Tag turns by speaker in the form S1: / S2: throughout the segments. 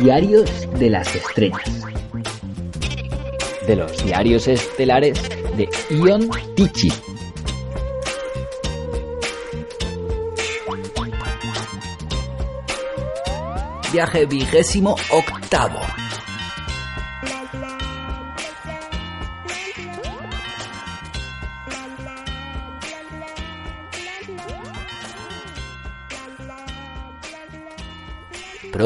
S1: Diarios de las Estrellas. De los diarios estelares de Ion Tichy. Viaje vigésimo octavo.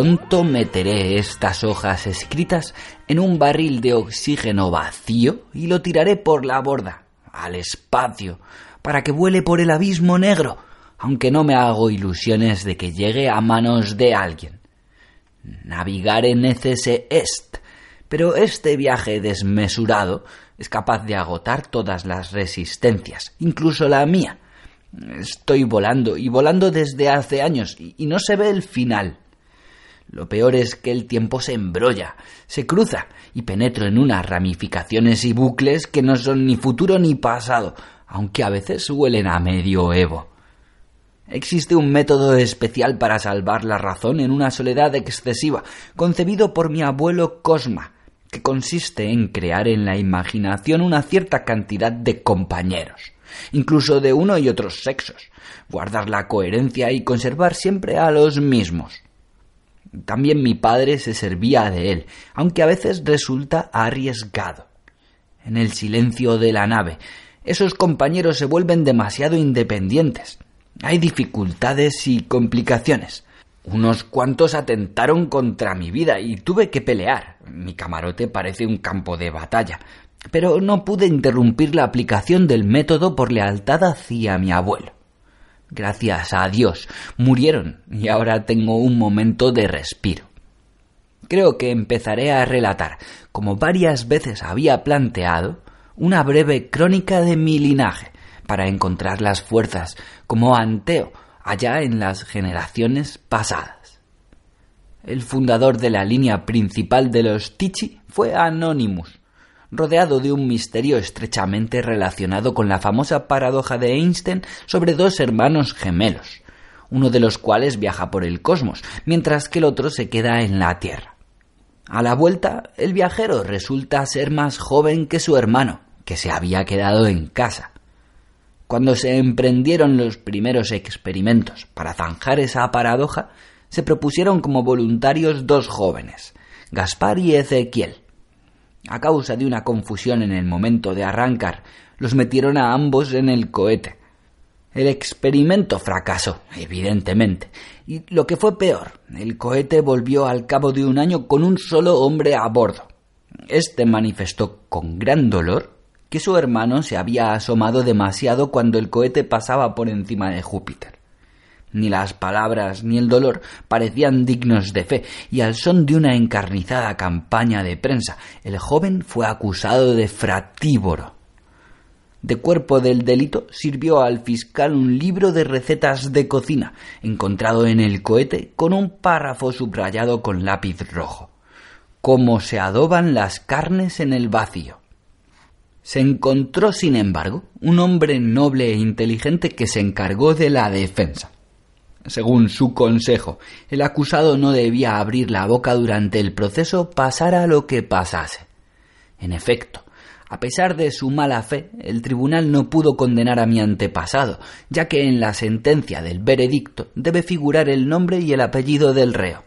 S1: Pronto meteré estas hojas escritas en un barril de oxígeno vacío y lo tiraré por la borda, al espacio, para que vuele por el abismo negro, aunque no me hago ilusiones de que llegue a manos de alguien. Navigar en necese est, pero este viaje desmesurado es capaz de agotar todas las resistencias, incluso la mía. Estoy volando y volando desde hace años y no se ve el final. Lo peor es que el tiempo se embrolla, se cruza y penetro en unas ramificaciones y bucles que no son ni futuro ni pasado, aunque a veces huelen a medioevo. Existe un método especial para salvar la razón en una soledad excesiva, concebido por mi abuelo Cosma, que consiste en crear en la imaginación una cierta cantidad de compañeros, incluso de uno y otros sexos, guardar la coherencia y conservar siempre a los mismos. También mi padre se servía de él, aunque a veces resulta arriesgado. En el silencio de la nave, esos compañeros se vuelven demasiado independientes. Hay dificultades y complicaciones. Unos cuantos atentaron contra mi vida y tuve que pelear. Mi camarote parece un campo de batalla. Pero no pude interrumpir la aplicación del método por lealtad hacia mi abuelo. Gracias a Dios, murieron y ahora tengo un momento de respiro. Creo que empezaré a relatar, como varias veces había planteado, una breve crónica de mi linaje, para encontrar las fuerzas como Anteo allá en las generaciones pasadas. El fundador de la línea principal de los Tichi fue Anonymous, rodeado de un misterio estrechamente relacionado con la famosa paradoja de Einstein sobre dos hermanos gemelos, uno de los cuales viaja por el cosmos, mientras que el otro se queda en la Tierra. A la vuelta, el viajero resulta ser más joven que su hermano, que se había quedado en casa. Cuando se emprendieron los primeros experimentos para zanjar esa paradoja, se propusieron como voluntarios dos jóvenes, Gaspar y Ezequiel, a causa de una confusión en el momento de arrancar, los metieron a ambos en el cohete. El experimento fracasó, evidentemente, y lo que fue peor, el cohete volvió al cabo de un año con un solo hombre a bordo. Este manifestó con gran dolor que su hermano se había asomado demasiado cuando el cohete pasaba por encima de Júpiter. Ni las palabras ni el dolor parecían dignos de fe, y al son de una encarnizada campaña de prensa, el joven fue acusado de fratívoro. De cuerpo del delito sirvió al fiscal un libro de recetas de cocina, encontrado en el cohete con un párrafo subrayado con lápiz rojo. Cómo se adoban las carnes en el vacío. Se encontró, sin embargo, un hombre noble e inteligente que se encargó de la defensa. Según su consejo, el acusado no debía abrir la boca durante el proceso pasara lo que pasase. En efecto, a pesar de su mala fe, el tribunal no pudo condenar a mi antepasado, ya que en la sentencia del veredicto debe figurar el nombre y el apellido del reo.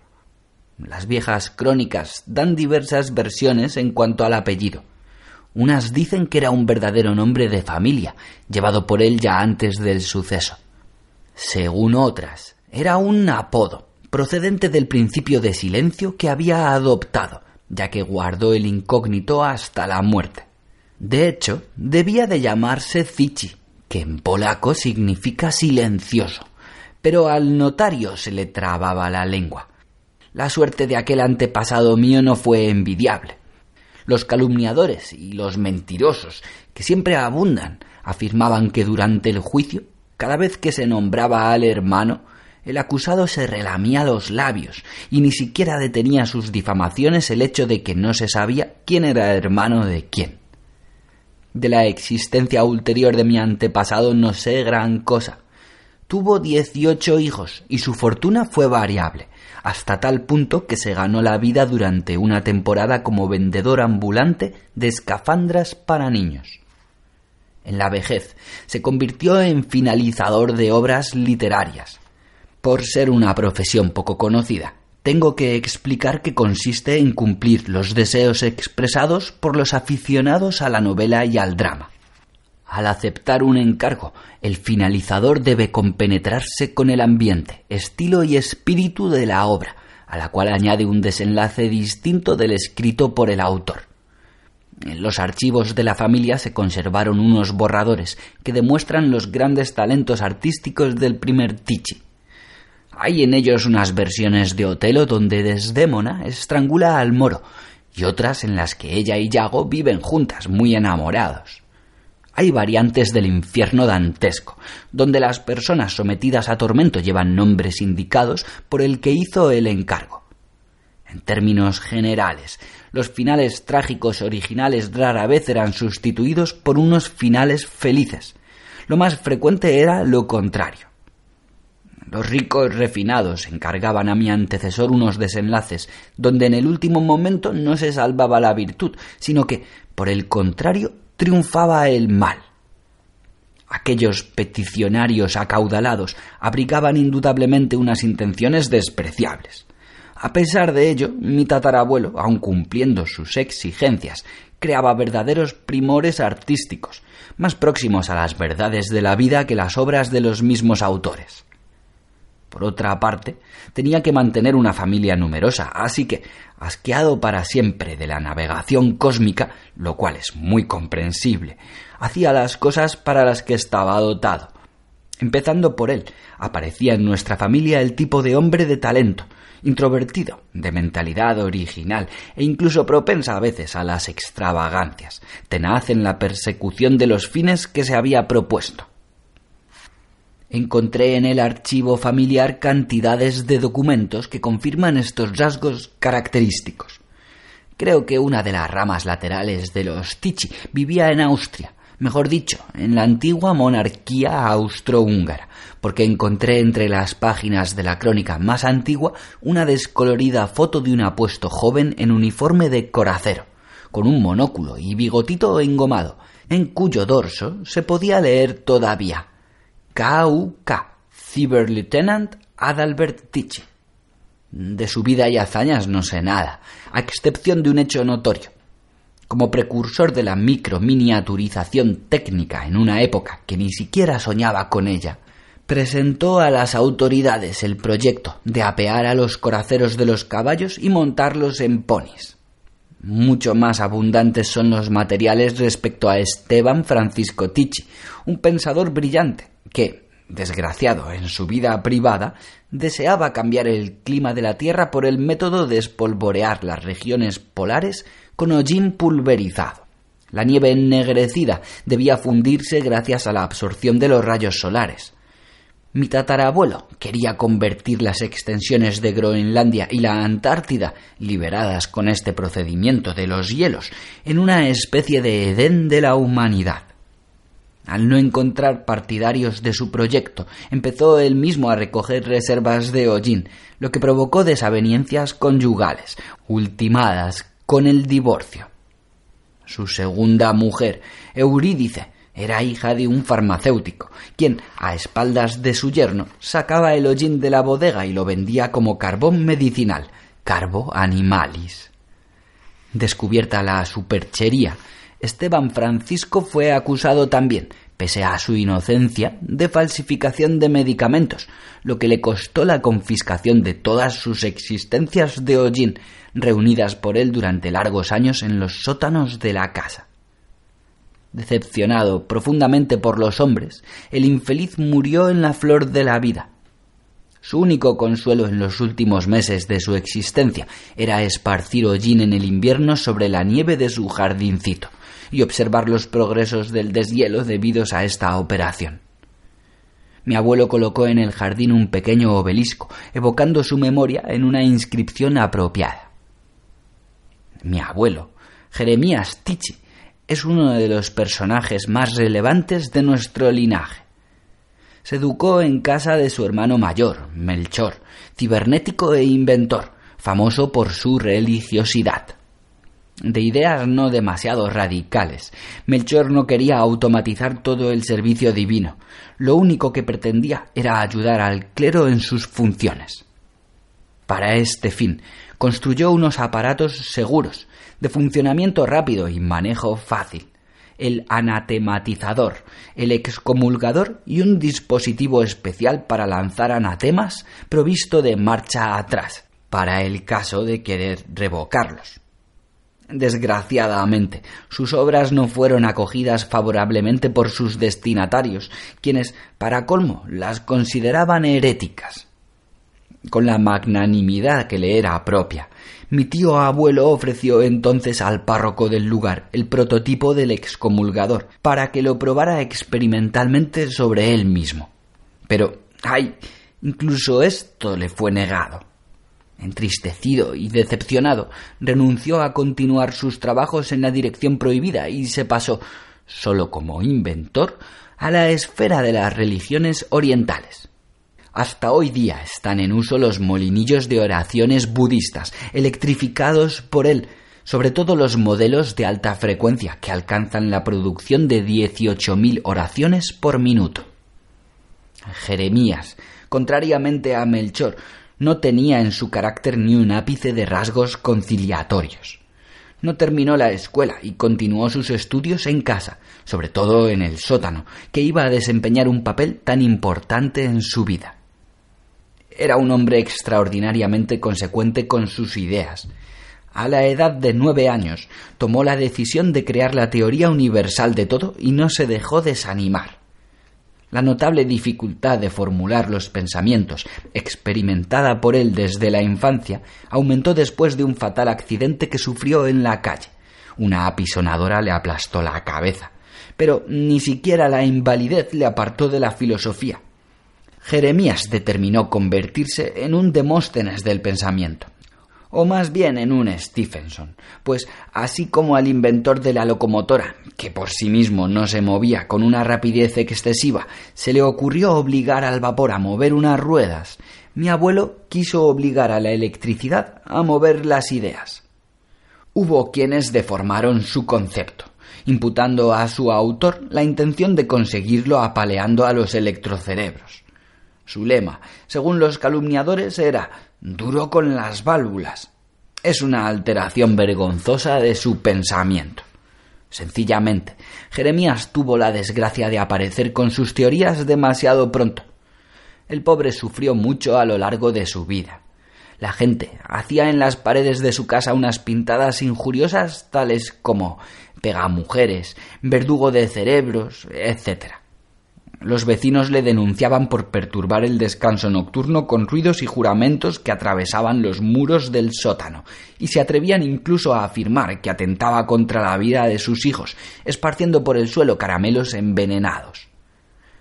S1: Las viejas crónicas dan diversas versiones en cuanto al apellido. Unas dicen que era un verdadero nombre de familia, llevado por él ya antes del suceso. Según otras, era un apodo, procedente del principio de silencio que había adoptado, ya que guardó el incógnito hasta la muerte. De hecho, debía de llamarse Zichi, que en polaco significa silencioso, pero al notario se le trababa la lengua. La suerte de aquel antepasado mío no fue envidiable. Los calumniadores y los mentirosos, que siempre abundan, afirmaban que durante el juicio cada vez que se nombraba al hermano, el acusado se relamía los labios y ni siquiera detenía sus difamaciones el hecho de que no se sabía quién era hermano de quién. De la existencia ulterior de mi antepasado no sé gran cosa, tuvo 18 hijos y su fortuna fue variable, hasta tal punto que se ganó la vida durante una temporada como vendedor ambulante de escafandras para niños. En la vejez se convirtió en finalizador de obras literarias. Por ser una profesión poco conocida, tengo que explicar que consiste en cumplir los deseos expresados por los aficionados a la novela y al drama. Al aceptar un encargo, el finalizador debe compenetrarse con el ambiente, estilo y espíritu de la obra, a la cual añade un desenlace distinto del escrito por el autor. En los archivos de la familia se conservaron unos borradores que demuestran los grandes talentos artísticos del primer Tichi. Hay en ellos unas versiones de Otelo donde Desdémona estrangula al moro y otras en las que ella y Yago viven juntas, muy enamorados. Hay variantes del infierno dantesco, donde las personas sometidas a tormento llevan nombres indicados por el que hizo el encargo. En términos generales, los finales trágicos originales rara vez eran sustituidos por unos finales felices. Lo más frecuente era lo contrario. Los ricos refinados encargaban a mi antecesor unos desenlaces donde en el último momento no se salvaba la virtud, sino que, por el contrario, triunfaba el mal. Aquellos peticionarios acaudalados abrigaban indudablemente unas intenciones despreciables. A pesar de ello, mi tatarabuelo, aun cumpliendo sus exigencias, creaba verdaderos primores artísticos, más próximos a las verdades de la vida que las obras de los mismos autores. Por otra parte, tenía que mantener una familia numerosa, así que, asqueado para siempre de la navegación cósmica, lo cual es muy comprensible, hacía las cosas para las que estaba dotado. Empezando por él, aparecía en nuestra familia el tipo de hombre de talento, introvertido, de mentalidad original e incluso propensa a veces a las extravagancias, tenaz en la persecución de los fines que se había propuesto encontré en el archivo familiar cantidades de documentos que confirman estos rasgos característicos. Creo que una de las ramas laterales de los Tichi vivía en Austria, mejor dicho, en la antigua monarquía austrohúngara, porque encontré entre las páginas de la crónica más antigua una descolorida foto de un apuesto joven en uniforme de coracero, con un monóculo y bigotito engomado, en cuyo dorso se podía leer todavía KUK, Cyberlieutenant Adalbert Tichy. De su vida y hazañas no sé nada, a excepción de un hecho notorio. Como precursor de la microminiaturización técnica en una época que ni siquiera soñaba con ella, presentó a las autoridades el proyecto de apear a los coraceros de los caballos y montarlos en ponis. Mucho más abundantes son los materiales respecto a Esteban Francisco Tichy, un pensador brillante, que, desgraciado en su vida privada, deseaba cambiar el clima de la Tierra por el método de espolvorear las regiones polares con hollín pulverizado. La nieve ennegrecida debía fundirse gracias a la absorción de los rayos solares. Mi tatarabuelo quería convertir las extensiones de Groenlandia y la Antártida, liberadas con este procedimiento de los hielos, en una especie de Edén de la humanidad. Al no encontrar partidarios de su proyecto, empezó él mismo a recoger reservas de hollín, lo que provocó desavenencias conyugales, ultimadas con el divorcio. Su segunda mujer, Eurídice, era hija de un farmacéutico, quien, a espaldas de su yerno, sacaba el hollín de la bodega y lo vendía como carbón medicinal, carbo animalis. Descubierta la superchería, Esteban Francisco fue acusado también, pese a su inocencia, de falsificación de medicamentos, lo que le costó la confiscación de todas sus existencias de hollín, reunidas por él durante largos años en los sótanos de la casa. Decepcionado profundamente por los hombres, el infeliz murió en la flor de la vida. Su único consuelo en los últimos meses de su existencia era esparcir hollín en el invierno sobre la nieve de su jardincito y observar los progresos del deshielo debidos a esta operación. Mi abuelo colocó en el jardín un pequeño obelisco, evocando su memoria en una inscripción apropiada. Mi abuelo, Jeremías Tichi, es uno de los personajes más relevantes de nuestro linaje. se educó en casa de su hermano mayor, Melchor, cibernético e inventor, famoso por su religiosidad. De ideas no demasiado radicales, Melchor no quería automatizar todo el servicio divino, lo único que pretendía era ayudar al clero en sus funciones. Para este fin, construyó unos aparatos seguros, de funcionamiento rápido y manejo fácil, el anatematizador, el excomulgador y un dispositivo especial para lanzar anatemas provisto de marcha atrás, para el caso de querer revocarlos. Desgraciadamente, sus obras no fueron acogidas favorablemente por sus destinatarios, quienes, para colmo, las consideraban heréticas. Con la magnanimidad que le era propia, mi tío abuelo ofreció entonces al párroco del lugar el prototipo del excomulgador para que lo probara experimentalmente sobre él mismo. Pero, ay, incluso esto le fue negado. Entristecido y decepcionado, renunció a continuar sus trabajos en la dirección prohibida y se pasó, solo como inventor, a la esfera de las religiones orientales. Hasta hoy día están en uso los molinillos de oraciones budistas, electrificados por él, sobre todo los modelos de alta frecuencia que alcanzan la producción de 18.000 oraciones por minuto. Jeremías, contrariamente a Melchor, no tenía en su carácter ni un ápice de rasgos conciliatorios. No terminó la escuela y continuó sus estudios en casa, sobre todo en el sótano, que iba a desempeñar un papel tan importante en su vida. Era un hombre extraordinariamente consecuente con sus ideas. A la edad de nueve años tomó la decisión de crear la teoría universal de todo y no se dejó desanimar. La notable dificultad de formular los pensamientos, experimentada por él desde la infancia, aumentó después de un fatal accidente que sufrió en la calle. Una apisonadora le aplastó la cabeza, pero ni siquiera la invalidez le apartó de la filosofía. Jeremías determinó convertirse en un Demóstenes del pensamiento, o más bien en un Stephenson, pues así como al inventor de la locomotora, que por sí mismo no se movía con una rapidez excesiva, se le ocurrió obligar al vapor a mover unas ruedas, mi abuelo quiso obligar a la electricidad a mover las ideas. Hubo quienes deformaron su concepto, imputando a su autor la intención de conseguirlo apaleando a los electrocerebros. Su lema, según los calumniadores, era duro con las válvulas. Es una alteración vergonzosa de su pensamiento. Sencillamente, Jeremías tuvo la desgracia de aparecer con sus teorías demasiado pronto. El pobre sufrió mucho a lo largo de su vida. La gente hacía en las paredes de su casa unas pintadas injuriosas tales como pegamujeres, verdugo de cerebros, etc. Los vecinos le denunciaban por perturbar el descanso nocturno con ruidos y juramentos que atravesaban los muros del sótano, y se atrevían incluso a afirmar que atentaba contra la vida de sus hijos, esparciendo por el suelo caramelos envenenados.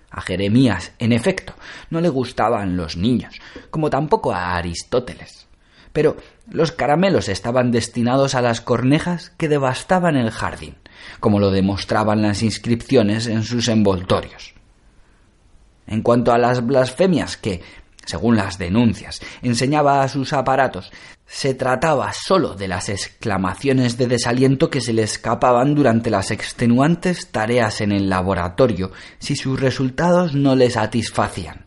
S1: A Jeremías, en efecto, no le gustaban los niños, como tampoco a Aristóteles. Pero los caramelos estaban destinados a las cornejas que devastaban el jardín, como lo demostraban las inscripciones en sus envoltorios. En cuanto a las blasfemias que, según las denuncias, enseñaba a sus aparatos, se trataba sólo de las exclamaciones de desaliento que se le escapaban durante las extenuantes tareas en el laboratorio si sus resultados no le satisfacían.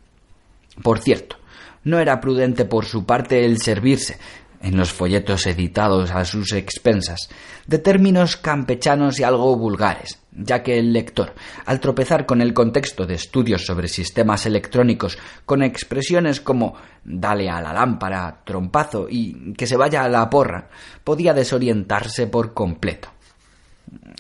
S1: Por cierto, no era prudente por su parte el servirse, en los folletos editados a sus expensas, de términos campechanos y algo vulgares, ya que el lector, al tropezar con el contexto de estudios sobre sistemas electrónicos con expresiones como dale a la lámpara, trompazo y que se vaya a la porra, podía desorientarse por completo.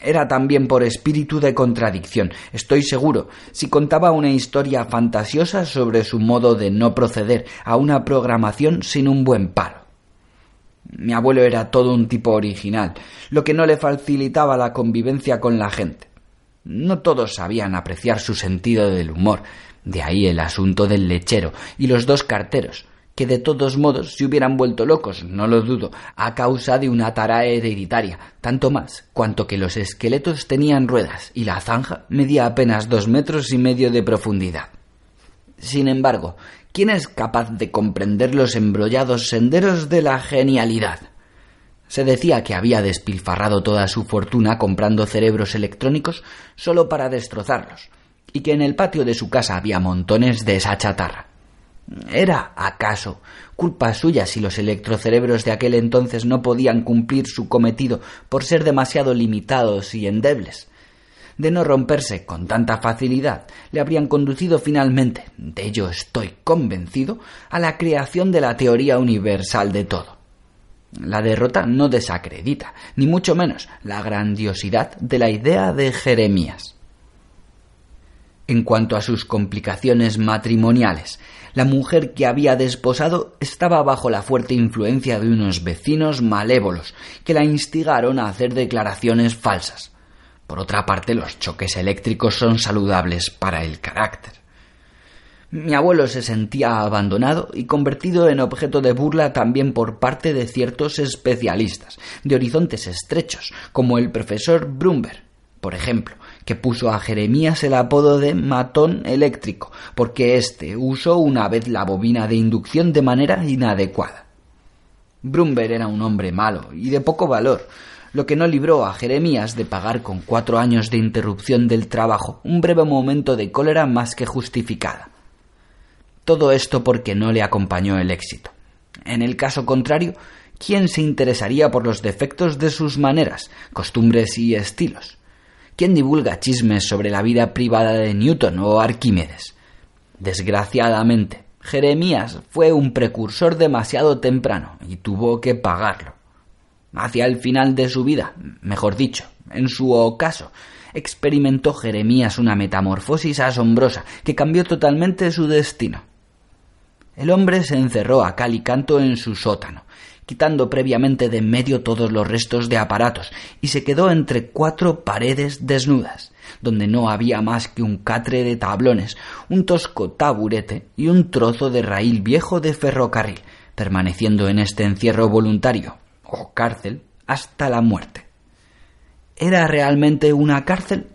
S1: Era también por espíritu de contradicción, estoy seguro, si contaba una historia fantasiosa sobre su modo de no proceder a una programación sin un buen palo. Mi abuelo era todo un tipo original, lo que no le facilitaba la convivencia con la gente. No todos sabían apreciar su sentido del humor, de ahí el asunto del lechero y los dos carteros, que de todos modos se hubieran vuelto locos, no lo dudo, a causa de una tara hereditaria, tanto más cuanto que los esqueletos tenían ruedas y la zanja medía apenas dos metros y medio de profundidad. Sin embargo, ¿quién es capaz de comprender los embrollados senderos de la genialidad? Se decía que había despilfarrado toda su fortuna comprando cerebros electrónicos solo para destrozarlos, y que en el patio de su casa había montones de esa chatarra. ¿Era acaso culpa suya si los electrocerebros de aquel entonces no podían cumplir su cometido por ser demasiado limitados y endebles? De no romperse con tanta facilidad, le habrían conducido finalmente, de ello estoy convencido, a la creación de la teoría universal de todo. La derrota no desacredita, ni mucho menos, la grandiosidad de la idea de Jeremías. En cuanto a sus complicaciones matrimoniales, la mujer que había desposado estaba bajo la fuerte influencia de unos vecinos malévolos que la instigaron a hacer declaraciones falsas. Por otra parte, los choques eléctricos son saludables para el carácter. Mi abuelo se sentía abandonado y convertido en objeto de burla también por parte de ciertos especialistas, de horizontes estrechos, como el profesor Brumber, por ejemplo, que puso a Jeremías el apodo de matón eléctrico, porque éste usó una vez la bobina de inducción de manera inadecuada. Brumber era un hombre malo y de poco valor, lo que no libró a Jeremías de pagar con cuatro años de interrupción del trabajo un breve momento de cólera más que justificada. Todo esto porque no le acompañó el éxito. En el caso contrario, ¿quién se interesaría por los defectos de sus maneras, costumbres y estilos? ¿Quién divulga chismes sobre la vida privada de Newton o Arquímedes? Desgraciadamente, Jeremías fue un precursor demasiado temprano y tuvo que pagarlo. Hacia el final de su vida, mejor dicho, en su ocaso, experimentó Jeremías una metamorfosis asombrosa que cambió totalmente su destino. El hombre se encerró a cal y canto en su sótano, quitando previamente de en medio todos los restos de aparatos, y se quedó entre cuatro paredes desnudas, donde no había más que un catre de tablones, un tosco taburete y un trozo de raíl viejo de ferrocarril, permaneciendo en este encierro voluntario, o cárcel, hasta la muerte. ¿Era realmente una cárcel?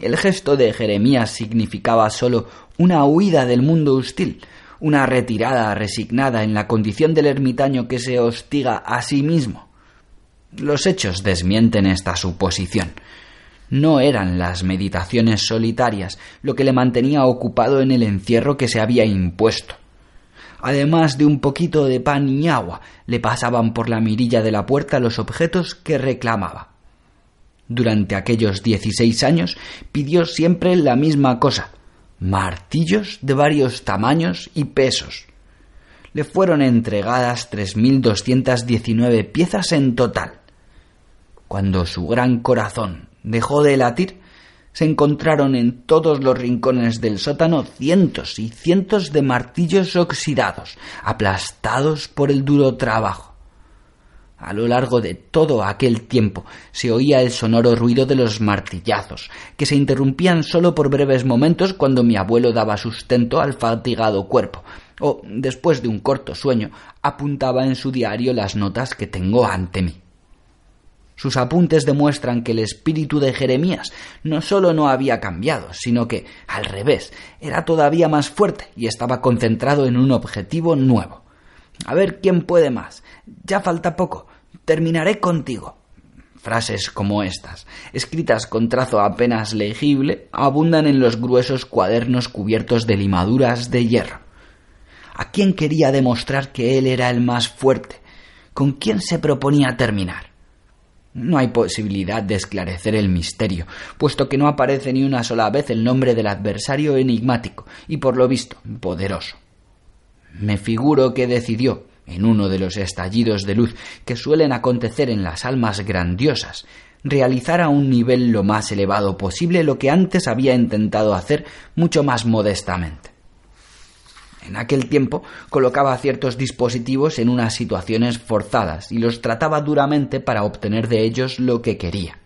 S1: El gesto de Jeremías significaba sólo una huida del mundo hostil, una retirada resignada en la condición del ermitaño que se hostiga a sí mismo. Los hechos desmienten esta suposición. No eran las meditaciones solitarias lo que le mantenía ocupado en el encierro que se había impuesto. Además de un poquito de pan y agua, le pasaban por la mirilla de la puerta los objetos que reclamaba. Durante aquellos dieciséis años pidió siempre la misma cosa, martillos de varios tamaños y pesos. Le fueron entregadas 3.219 piezas en total. Cuando su gran corazón dejó de latir, se encontraron en todos los rincones del sótano cientos y cientos de martillos oxidados, aplastados por el duro trabajo. A lo largo de todo aquel tiempo se oía el sonoro ruido de los martillazos, que se interrumpían solo por breves momentos cuando mi abuelo daba sustento al fatigado cuerpo, o, después de un corto sueño, apuntaba en su diario las notas que tengo ante mí. Sus apuntes demuestran que el espíritu de Jeremías no sólo no había cambiado, sino que, al revés, era todavía más fuerte y estaba concentrado en un objetivo nuevo. A ver quién puede más. Ya falta poco. Terminaré contigo. Frases como estas, escritas con trazo apenas legible, abundan en los gruesos cuadernos cubiertos de limaduras de hierro. ¿A quién quería demostrar que él era el más fuerte? ¿Con quién se proponía terminar? No hay posibilidad de esclarecer el misterio, puesto que no aparece ni una sola vez el nombre del adversario enigmático y por lo visto poderoso. Me figuro que decidió, en uno de los estallidos de luz que suelen acontecer en las almas grandiosas, realizar a un nivel lo más elevado posible lo que antes había intentado hacer mucho más modestamente. En aquel tiempo colocaba ciertos dispositivos en unas situaciones forzadas y los trataba duramente para obtener de ellos lo que quería.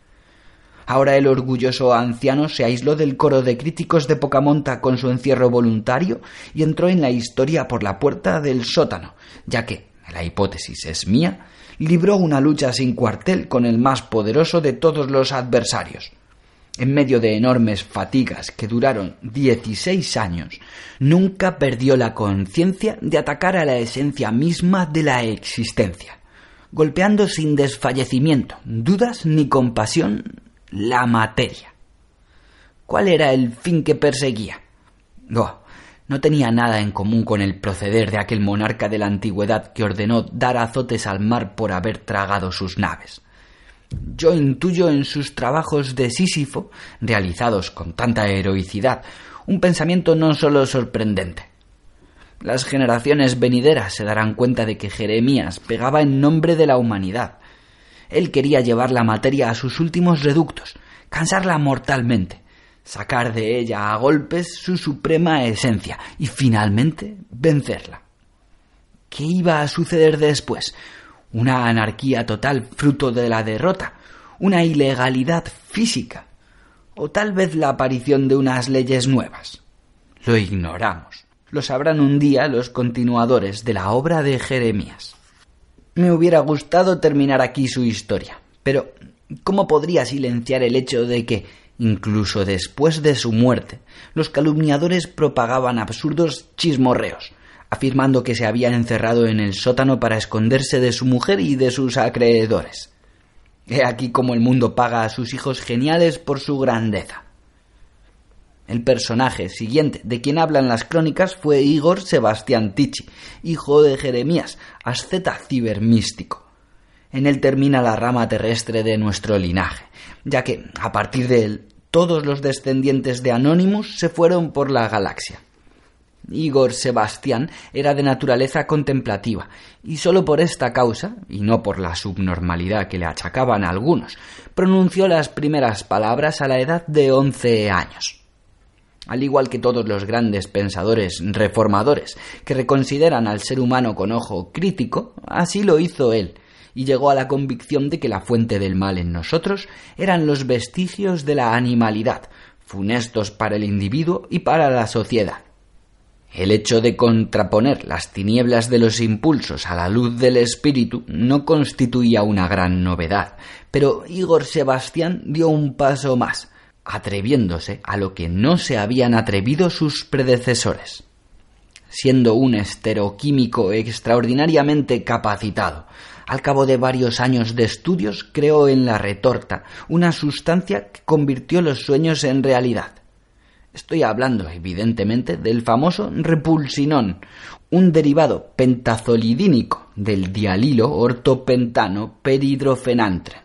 S1: Ahora el orgulloso anciano se aisló del coro de críticos de poca monta con su encierro voluntario y entró en la historia por la puerta del sótano, ya que, la hipótesis es mía, libró una lucha sin cuartel con el más poderoso de todos los adversarios. En medio de enormes fatigas que duraron 16 años, nunca perdió la conciencia de atacar a la esencia misma de la existencia, golpeando sin desfallecimiento, dudas ni compasión la materia. ¿Cuál era el fin que perseguía? Oh, no tenía nada en común con el proceder de aquel monarca de la antigüedad que ordenó dar azotes al mar por haber tragado sus naves. Yo intuyo en sus trabajos de Sísifo, realizados con tanta heroicidad, un pensamiento no sólo sorprendente. Las generaciones venideras se darán cuenta de que Jeremías pegaba en nombre de la humanidad. Él quería llevar la materia a sus últimos reductos, cansarla mortalmente, sacar de ella a golpes su suprema esencia y finalmente vencerla. ¿Qué iba a suceder después? Una anarquía total fruto de la derrota, una ilegalidad física, o tal vez la aparición de unas leyes nuevas. Lo ignoramos. Lo sabrán un día los continuadores de la obra de Jeremías. Me hubiera gustado terminar aquí su historia, pero ¿cómo podría silenciar el hecho de que Incluso después de su muerte, los calumniadores propagaban absurdos chismorreos, afirmando que se había encerrado en el sótano para esconderse de su mujer y de sus acreedores. He aquí cómo el mundo paga a sus hijos geniales por su grandeza. El personaje siguiente de quien hablan las crónicas fue Igor Sebastián Tichi, hijo de Jeremías, asceta cibermístico. En él termina la rama terrestre de nuestro linaje, ya que, a partir de él, todos los descendientes de Anonymous se fueron por la galaxia. Igor Sebastián era de naturaleza contemplativa, y sólo por esta causa, y no por la subnormalidad que le achacaban algunos, pronunció las primeras palabras a la edad de once años. Al igual que todos los grandes pensadores reformadores que reconsideran al ser humano con ojo crítico, así lo hizo él, y llegó a la convicción de que la fuente del mal en nosotros eran los vestigios de la animalidad, funestos para el individuo y para la sociedad. El hecho de contraponer las tinieblas de los impulsos a la luz del espíritu no constituía una gran novedad, pero Igor Sebastián dio un paso más, atreviéndose a lo que no se habían atrevido sus predecesores. Siendo un esteroquímico extraordinariamente capacitado, al cabo de varios años de estudios, creó en la retorta una sustancia que convirtió los sueños en realidad. Estoy hablando, evidentemente, del famoso repulsinón, un derivado pentazolidínico del dialilo ortopentano peridrofenantre.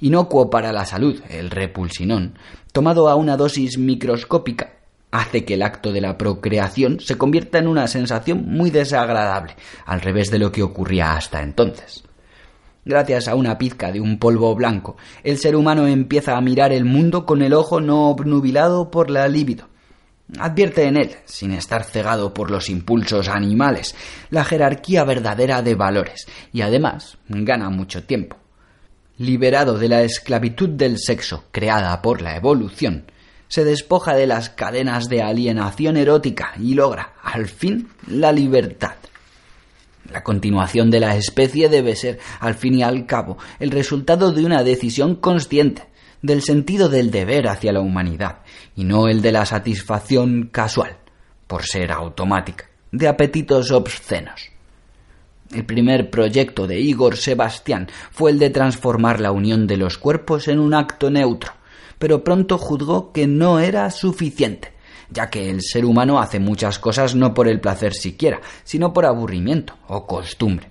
S1: Inocuo para la salud, el repulsinón, tomado a una dosis microscópica, hace que el acto de la procreación se convierta en una sensación muy desagradable, al revés de lo que ocurría hasta entonces. Gracias a una pizca de un polvo blanco, el ser humano empieza a mirar el mundo con el ojo no obnubilado por la libido. Advierte en él, sin estar cegado por los impulsos animales, la jerarquía verdadera de valores y además gana mucho tiempo. Liberado de la esclavitud del sexo creada por la evolución, se despoja de las cadenas de alienación erótica y logra, al fin, la libertad. La continuación de la especie debe ser, al fin y al cabo, el resultado de una decisión consciente, del sentido del deber hacia la humanidad, y no el de la satisfacción casual, por ser automática, de apetitos obscenos. El primer proyecto de Igor Sebastián fue el de transformar la unión de los cuerpos en un acto neutro, pero pronto juzgó que no era suficiente, ya que el ser humano hace muchas cosas no por el placer siquiera, sino por aburrimiento o costumbre.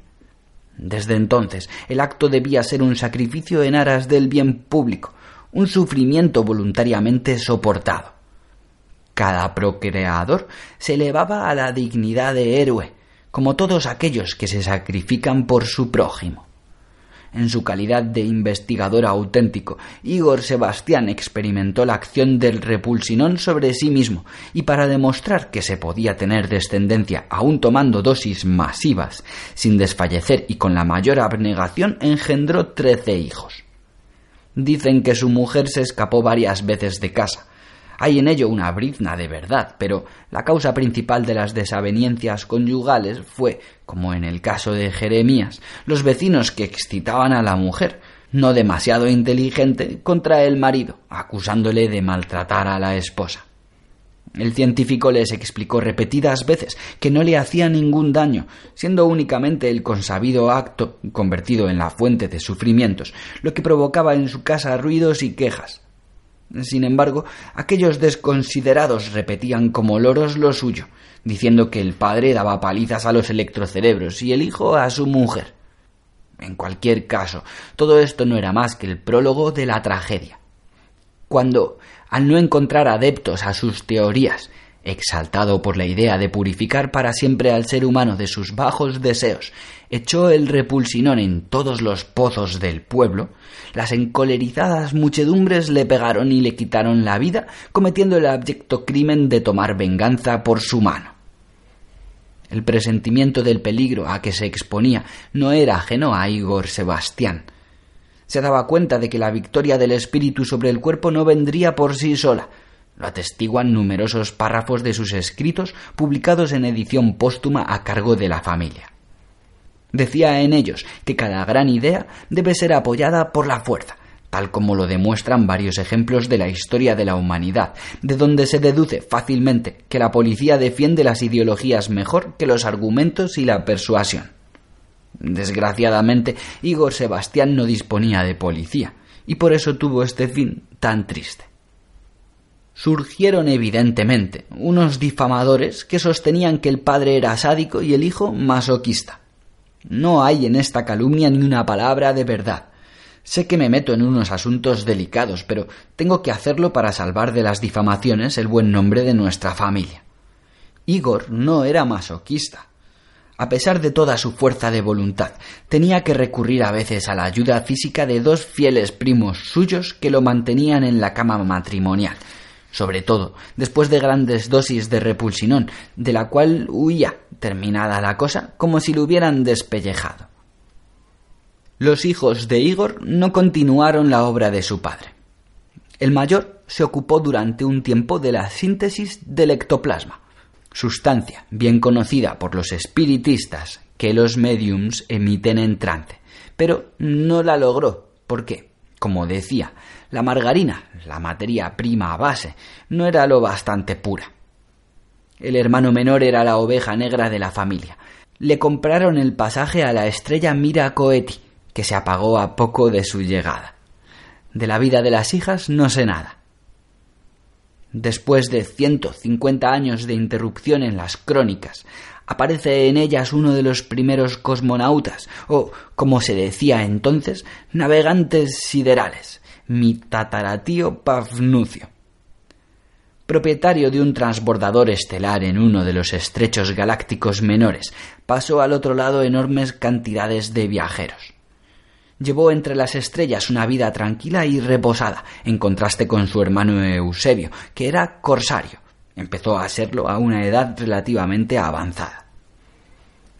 S1: Desde entonces, el acto debía ser un sacrificio en aras del bien público, un sufrimiento voluntariamente soportado. Cada procreador se elevaba a la dignidad de héroe, como todos aquellos que se sacrifican por su prójimo en su calidad de investigador auténtico, Igor Sebastián experimentó la acción del repulsinón sobre sí mismo y para demostrar que se podía tener descendencia aún tomando dosis masivas, sin desfallecer y con la mayor abnegación, engendró trece hijos. Dicen que su mujer se escapó varias veces de casa, hay en ello una brizna de verdad, pero la causa principal de las desavenencias conyugales fue, como en el caso de Jeremías, los vecinos que excitaban a la mujer, no demasiado inteligente, contra el marido, acusándole de maltratar a la esposa. El científico les explicó repetidas veces que no le hacía ningún daño, siendo únicamente el consabido acto, convertido en la fuente de sufrimientos, lo que provocaba en su casa ruidos y quejas. Sin embargo, aquellos desconsiderados repetían como loros lo suyo, diciendo que el padre daba palizas a los electrocerebros y el hijo a su mujer. En cualquier caso, todo esto no era más que el prólogo de la tragedia. Cuando, al no encontrar adeptos a sus teorías, exaltado por la idea de purificar para siempre al ser humano de sus bajos deseos, echó el repulsinón en todos los pozos del pueblo, las encolerizadas muchedumbres le pegaron y le quitaron la vida, cometiendo el abyecto crimen de tomar venganza por su mano. El presentimiento del peligro a que se exponía no era ajeno a Igor Sebastián. Se daba cuenta de que la victoria del espíritu sobre el cuerpo no vendría por sí sola, lo atestiguan numerosos párrafos de sus escritos publicados en edición póstuma a cargo de la familia. Decía en ellos que cada gran idea debe ser apoyada por la fuerza, tal como lo demuestran varios ejemplos de la historia de la humanidad, de donde se deduce fácilmente que la policía defiende las ideologías mejor que los argumentos y la persuasión. Desgraciadamente, Igor Sebastián no disponía de policía, y por eso tuvo este fin tan triste surgieron evidentemente unos difamadores que sostenían que el padre era sádico y el hijo masoquista. No hay en esta calumnia ni una palabra de verdad. Sé que me meto en unos asuntos delicados, pero tengo que hacerlo para salvar de las difamaciones el buen nombre de nuestra familia. Igor no era masoquista. A pesar de toda su fuerza de voluntad, tenía que recurrir a veces a la ayuda física de dos fieles primos suyos que lo mantenían en la cama matrimonial, sobre todo después de grandes dosis de repulsinón, de la cual huía, terminada la cosa, como si lo hubieran despellejado. Los hijos de Igor no continuaron la obra de su padre. El mayor se ocupó durante un tiempo de la síntesis del ectoplasma, sustancia bien conocida por los espiritistas que los mediums emiten en trance, pero no la logró. ¿Por qué? Como decía, la margarina, la materia prima a base, no era lo bastante pura. El hermano menor era la oveja negra de la familia. Le compraron el pasaje a la estrella Mira Coeti, que se apagó a poco de su llegada. De la vida de las hijas no sé nada. Después de ciento cincuenta años de interrupción en las crónicas, aparece en ellas uno de los primeros cosmonautas, o, como se decía entonces, navegantes siderales, mi tataratío Pafnucio. Propietario de un transbordador estelar en uno de los estrechos galácticos menores, pasó al otro lado enormes cantidades de viajeros. Llevó entre las estrellas una vida tranquila y reposada, en contraste con su hermano Eusebio, que era corsario. Empezó a serlo a una edad relativamente avanzada.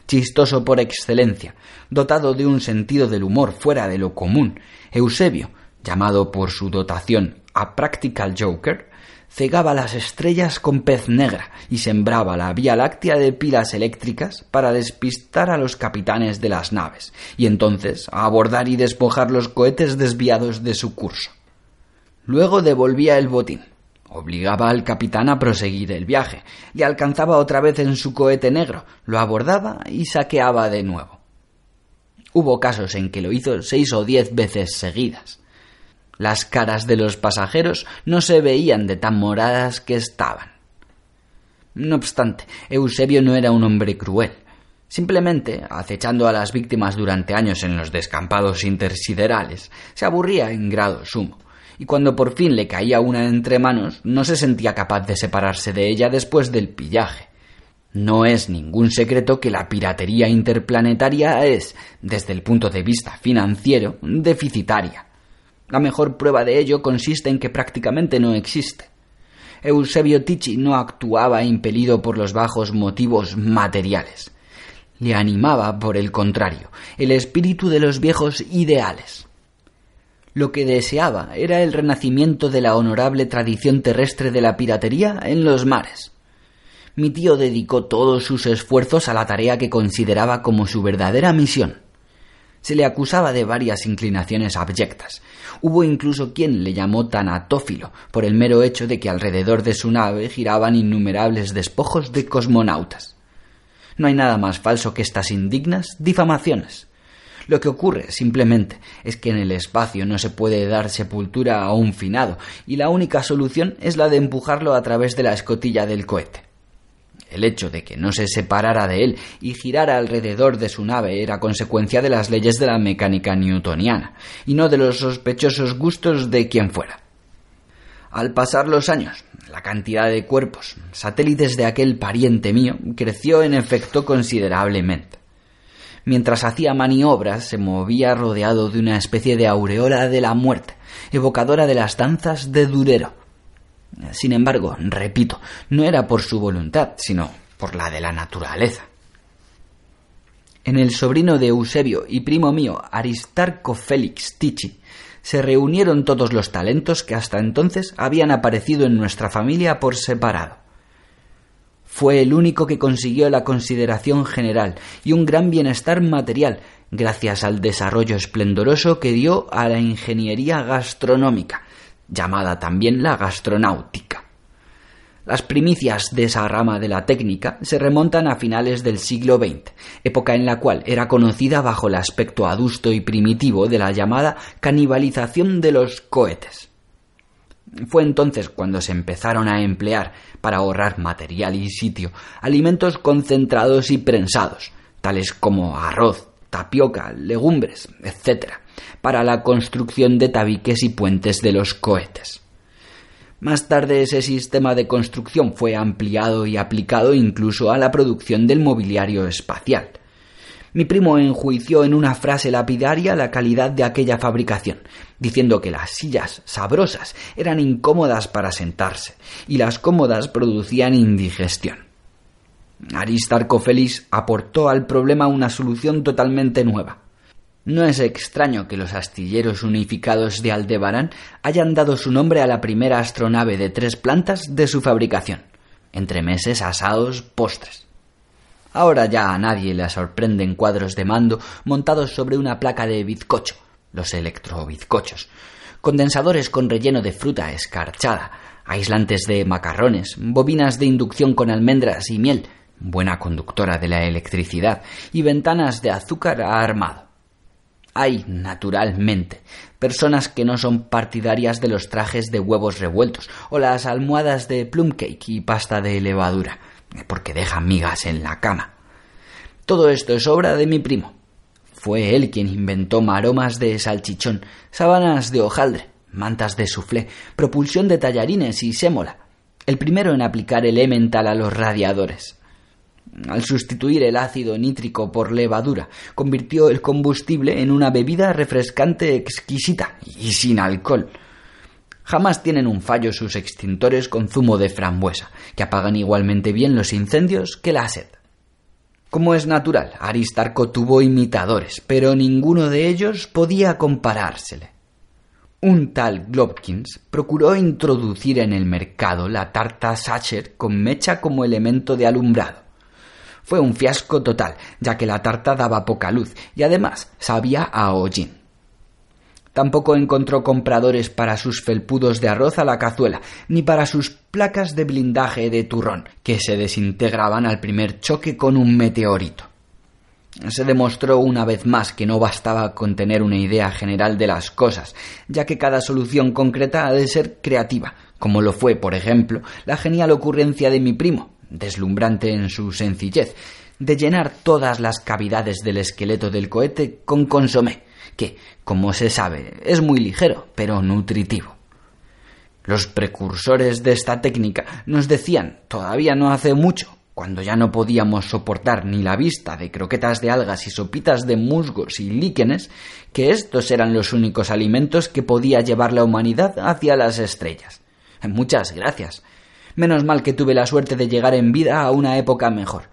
S1: Chistoso por excelencia, dotado de un sentido del humor fuera de lo común, Eusebio llamado por su dotación a Practical Joker, cegaba las estrellas con pez negra y sembraba la Vía Láctea de pilas eléctricas para despistar a los capitanes de las naves y entonces abordar y despojar los cohetes desviados de su curso. Luego devolvía el botín, obligaba al capitán a proseguir el viaje, le alcanzaba otra vez en su cohete negro, lo abordaba y saqueaba de nuevo. Hubo casos en que lo hizo seis o diez veces seguidas. Las caras de los pasajeros no se veían de tan moradas que estaban. No obstante, Eusebio no era un hombre cruel. Simplemente, acechando a las víctimas durante años en los descampados intersiderales, se aburría en grado sumo, y cuando por fin le caía una entre manos, no se sentía capaz de separarse de ella después del pillaje. No es ningún secreto que la piratería interplanetaria es, desde el punto de vista financiero, deficitaria. La mejor prueba de ello consiste en que prácticamente no existe. Eusebio Ticci no actuaba impelido por los bajos motivos materiales. Le animaba, por el contrario, el espíritu de los viejos ideales. Lo que deseaba era el renacimiento de la honorable tradición terrestre de la piratería en los mares. Mi tío dedicó todos sus esfuerzos a la tarea que consideraba como su verdadera misión, Se le acusaba de varias inclinaciones abyectas. Hubo incluso quien le llamó tanatófilo por el mero hecho de que alrededor de su nave giraban innumerables despojos de cosmonautas. No hay nada más falso que estas indignas difamaciones. Lo que ocurre simplemente es que en el espacio no se puede dar sepultura a un finado y la única solución es la de empujarlo a través de la escotilla del cohete. El hecho de que no se separara de él y girara alrededor de su nave era consecuencia de las leyes de la mecánica newtoniana, y no de los sospechosos gustos de quien fuera. Al pasar los años, la cantidad de cuerpos, satélites de aquel pariente mío, creció en efecto considerablemente. Mientras hacía maniobras, se movía rodeado de una especie de aureola de la muerte, evocadora de las danzas de Durero, sin embargo, repito, no era por su voluntad, sino por la de la naturaleza. En el sobrino de Eusebio y primo mío, Aristarco Félix Tichi, se reunieron todos los talentos que hasta entonces habían aparecido en nuestra familia por separado. Fue el único que consiguió la consideración general y un gran bienestar material gracias al desarrollo esplendoroso que dio a la ingeniería gastronómica, llamada también la gastronáutica. Las primicias de esa rama de la técnica se remontan a finales del siglo XX, época en la cual era conocida bajo el aspecto adusto y primitivo de la llamada canibalización de los cohetes. Fue entonces cuando se empezaron a emplear, para ahorrar material y sitio, alimentos concentrados y prensados, tales como arroz, tapioca, legumbres, etc., para la construcción de tabiques y puentes de los cohetes. Más tarde ese sistema de construcción fue ampliado y aplicado incluso a la producción del mobiliario espacial. Mi primo enjuició en una frase lapidaria la calidad de aquella fabricación, diciendo que las sillas sabrosas eran incómodas para sentarse y las cómodas producían indigestión. Aristarco Félix aportó al problema una solución totalmente nueva. No es extraño que los astilleros unificados de Aldebarán hayan dado su nombre a la primera astronave de tres plantas de su fabricación, entre meses, asados, postres. Ahora ya a nadie le sorprenden cuadros de mando montados sobre una placa de bizcocho, los electrobizcochos, condensadores con relleno de fruta escarchada, aislantes de macarrones, bobinas de inducción con almendras y miel, buena conductora de la electricidad, y ventanas de azúcar armado. Hay, naturalmente, personas que no son partidarias de los trajes de huevos revueltos o las almohadas de plum cake y pasta de levadura, porque dejan migas en la cama. Todo esto es obra de mi primo. Fue él quien inventó maromas de salchichón, sábanas de hojaldre, mantas de suflé, propulsión de tallarines y sémola, el primero en aplicar el emmental a los radiadores al sustituir el ácido nítrico por levadura, convirtió el combustible en una bebida refrescante exquisita y sin alcohol. Jamás tienen un fallo sus extintores con zumo de frambuesa, que apagan igualmente bien los incendios que la sed. Como es natural, Aristarco tuvo imitadores, pero ninguno de ellos podía comparársele. Un tal Globkins procuró introducir en el mercado la tarta Sacher con mecha como elemento de alumbrado fue un fiasco total, ya que la tarta daba poca luz y además sabía a hollín. Tampoco encontró compradores para sus felpudos de arroz a la cazuela, ni para sus placas de blindaje de turrón, que se desintegraban al primer choque con un meteorito. Se demostró una vez más que no bastaba con tener una idea general de las cosas, ya que cada solución concreta ha de ser creativa, como lo fue, por ejemplo, la genial ocurrencia de mi primo, deslumbrante en su sencillez, de llenar todas las cavidades del esqueleto del cohete con consomé, que, como se sabe, es muy ligero, pero nutritivo. Los precursores de esta técnica nos decían, todavía no hace mucho, cuando ya no podíamos soportar ni la vista de croquetas de algas y sopitas de musgos y líquenes, que estos eran los únicos alimentos que podía llevar la humanidad hacia las estrellas. Muchas gracias. Menos mal que tuve la suerte de llegar en vida a una época mejor.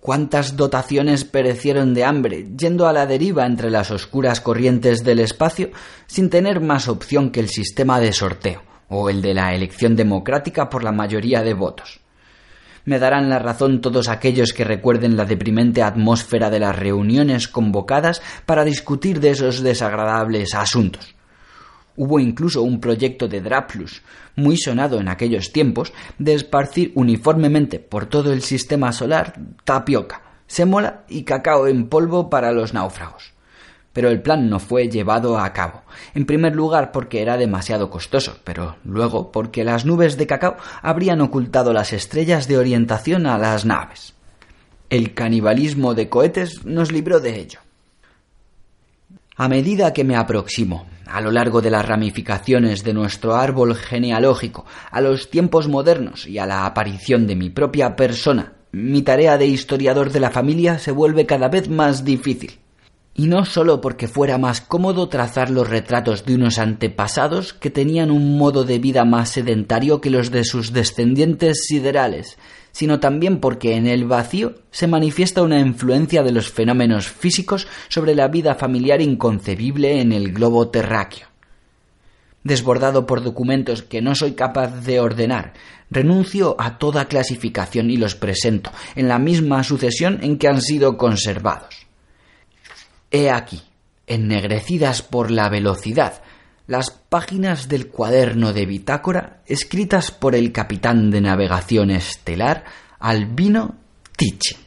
S1: Cuántas dotaciones perecieron de hambre, yendo a la deriva entre las oscuras corrientes del espacio, sin tener más opción que el sistema de sorteo, o el de la elección democrática por la mayoría de votos. Me darán la razón todos aquellos que recuerden la deprimente atmósfera de las reuniones convocadas para discutir de esos desagradables asuntos. Hubo incluso un proyecto de Draplus, muy sonado en aquellos tiempos, de esparcir uniformemente por todo el sistema solar tapioca, sémola y cacao en polvo para los náufragos pero el plan no fue llevado a cabo. En primer lugar porque era demasiado costoso, pero luego porque las nubes de cacao habrían ocultado las estrellas de orientación a las naves. El canibalismo de cohetes nos libró de ello. A medida que me aproximo, a lo largo de las ramificaciones de nuestro árbol genealógico, a los tiempos modernos y a la aparición de mi propia persona, mi tarea de historiador de la familia se vuelve cada vez más difícil y no sólo porque fuera más cómodo trazar los retratos de unos antepasados que tenían un modo de vida más sedentario que los de sus descendientes siderales, sino también porque en el vacío se manifiesta una influencia de los fenómenos físicos sobre la vida familiar inconcebible en el globo terráqueo. Desbordado por documentos que no soy capaz de ordenar, renuncio a toda clasificación y los presento en la misma sucesión en que han sido conservados. He aquí, ennegrecidas por la velocidad, las páginas del cuaderno de bitácora escritas por el capitán de navegación estelar Albino Tiche.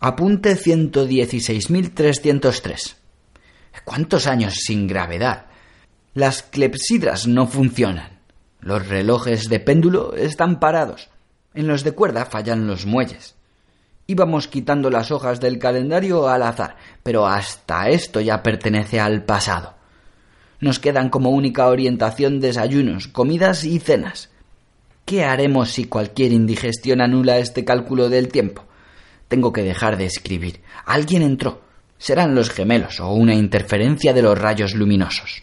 S1: Apunte 116.303. ¿Cuántos años sin gravedad? Las clepsidras no funcionan. Los relojes de péndulo están parados. En los de cuerda fallan los muelles. Íbamos quitando las hojas del calendario al azar, pero hasta esto ya pertenece al pasado. Nos quedan como única orientación desayunos, comidas y cenas. ¿Qué haremos si cualquier indigestión anula este cálculo del tiempo? Tengo que dejar de escribir. Alguien entró. Serán los gemelos o una interferencia de los rayos luminosos.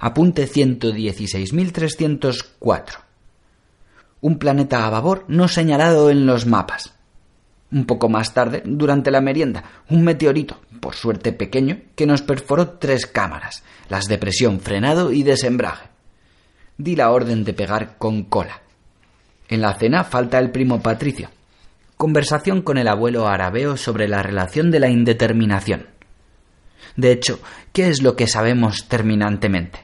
S1: Apunte 116.304 un planeta a babor no señalado en los mapas. Un poco más tarde, durante la merienda, un meteorito, por suerte pequeño, que nos perforó tres cámaras, las de presión, frenado y desembrague. Di la orden de pegar con cola. En la cena falta el primo Patricio. Conversación con el abuelo arabeo sobre la relación de la indeterminación. De hecho, ¿qué es lo que sabemos terminantemente?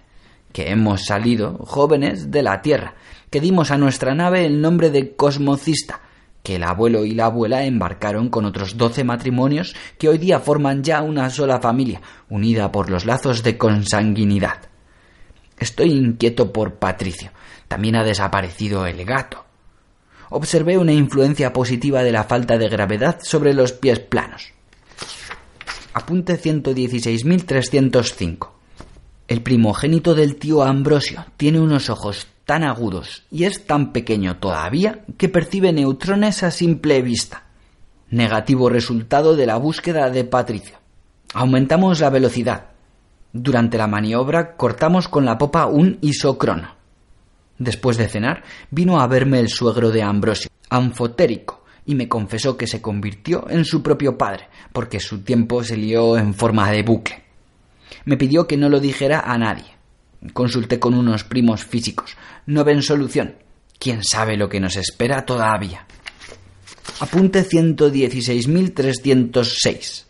S1: Que hemos salido jóvenes de la Tierra que dimos a nuestra nave el nombre de Cosmocista, que el abuelo y la abuela embarcaron con otros doce matrimonios que hoy día forman ya una sola familia, unida por los lazos de consanguinidad. Estoy inquieto por Patricio. También ha desaparecido el gato. Observé una influencia positiva de la falta de gravedad sobre los pies planos. Apunte 116.305. El primogénito del tío Ambrosio tiene unos ojos tan agudos y es tan pequeño todavía que percibe neutrones a simple vista. Negativo resultado de la búsqueda de Patricio. Aumentamos la velocidad. Durante la maniobra cortamos con la popa un isocrono. Después de cenar, vino a verme el suegro de Ambrosio, anfotérico, y me confesó que se convirtió en su propio padre, porque su tiempo se lió en forma de bucle. Me pidió que no lo dijera a nadie, Consulté con unos primos físicos. No ven solución. ¿Quién sabe lo que nos espera todavía? Apunte 116.306.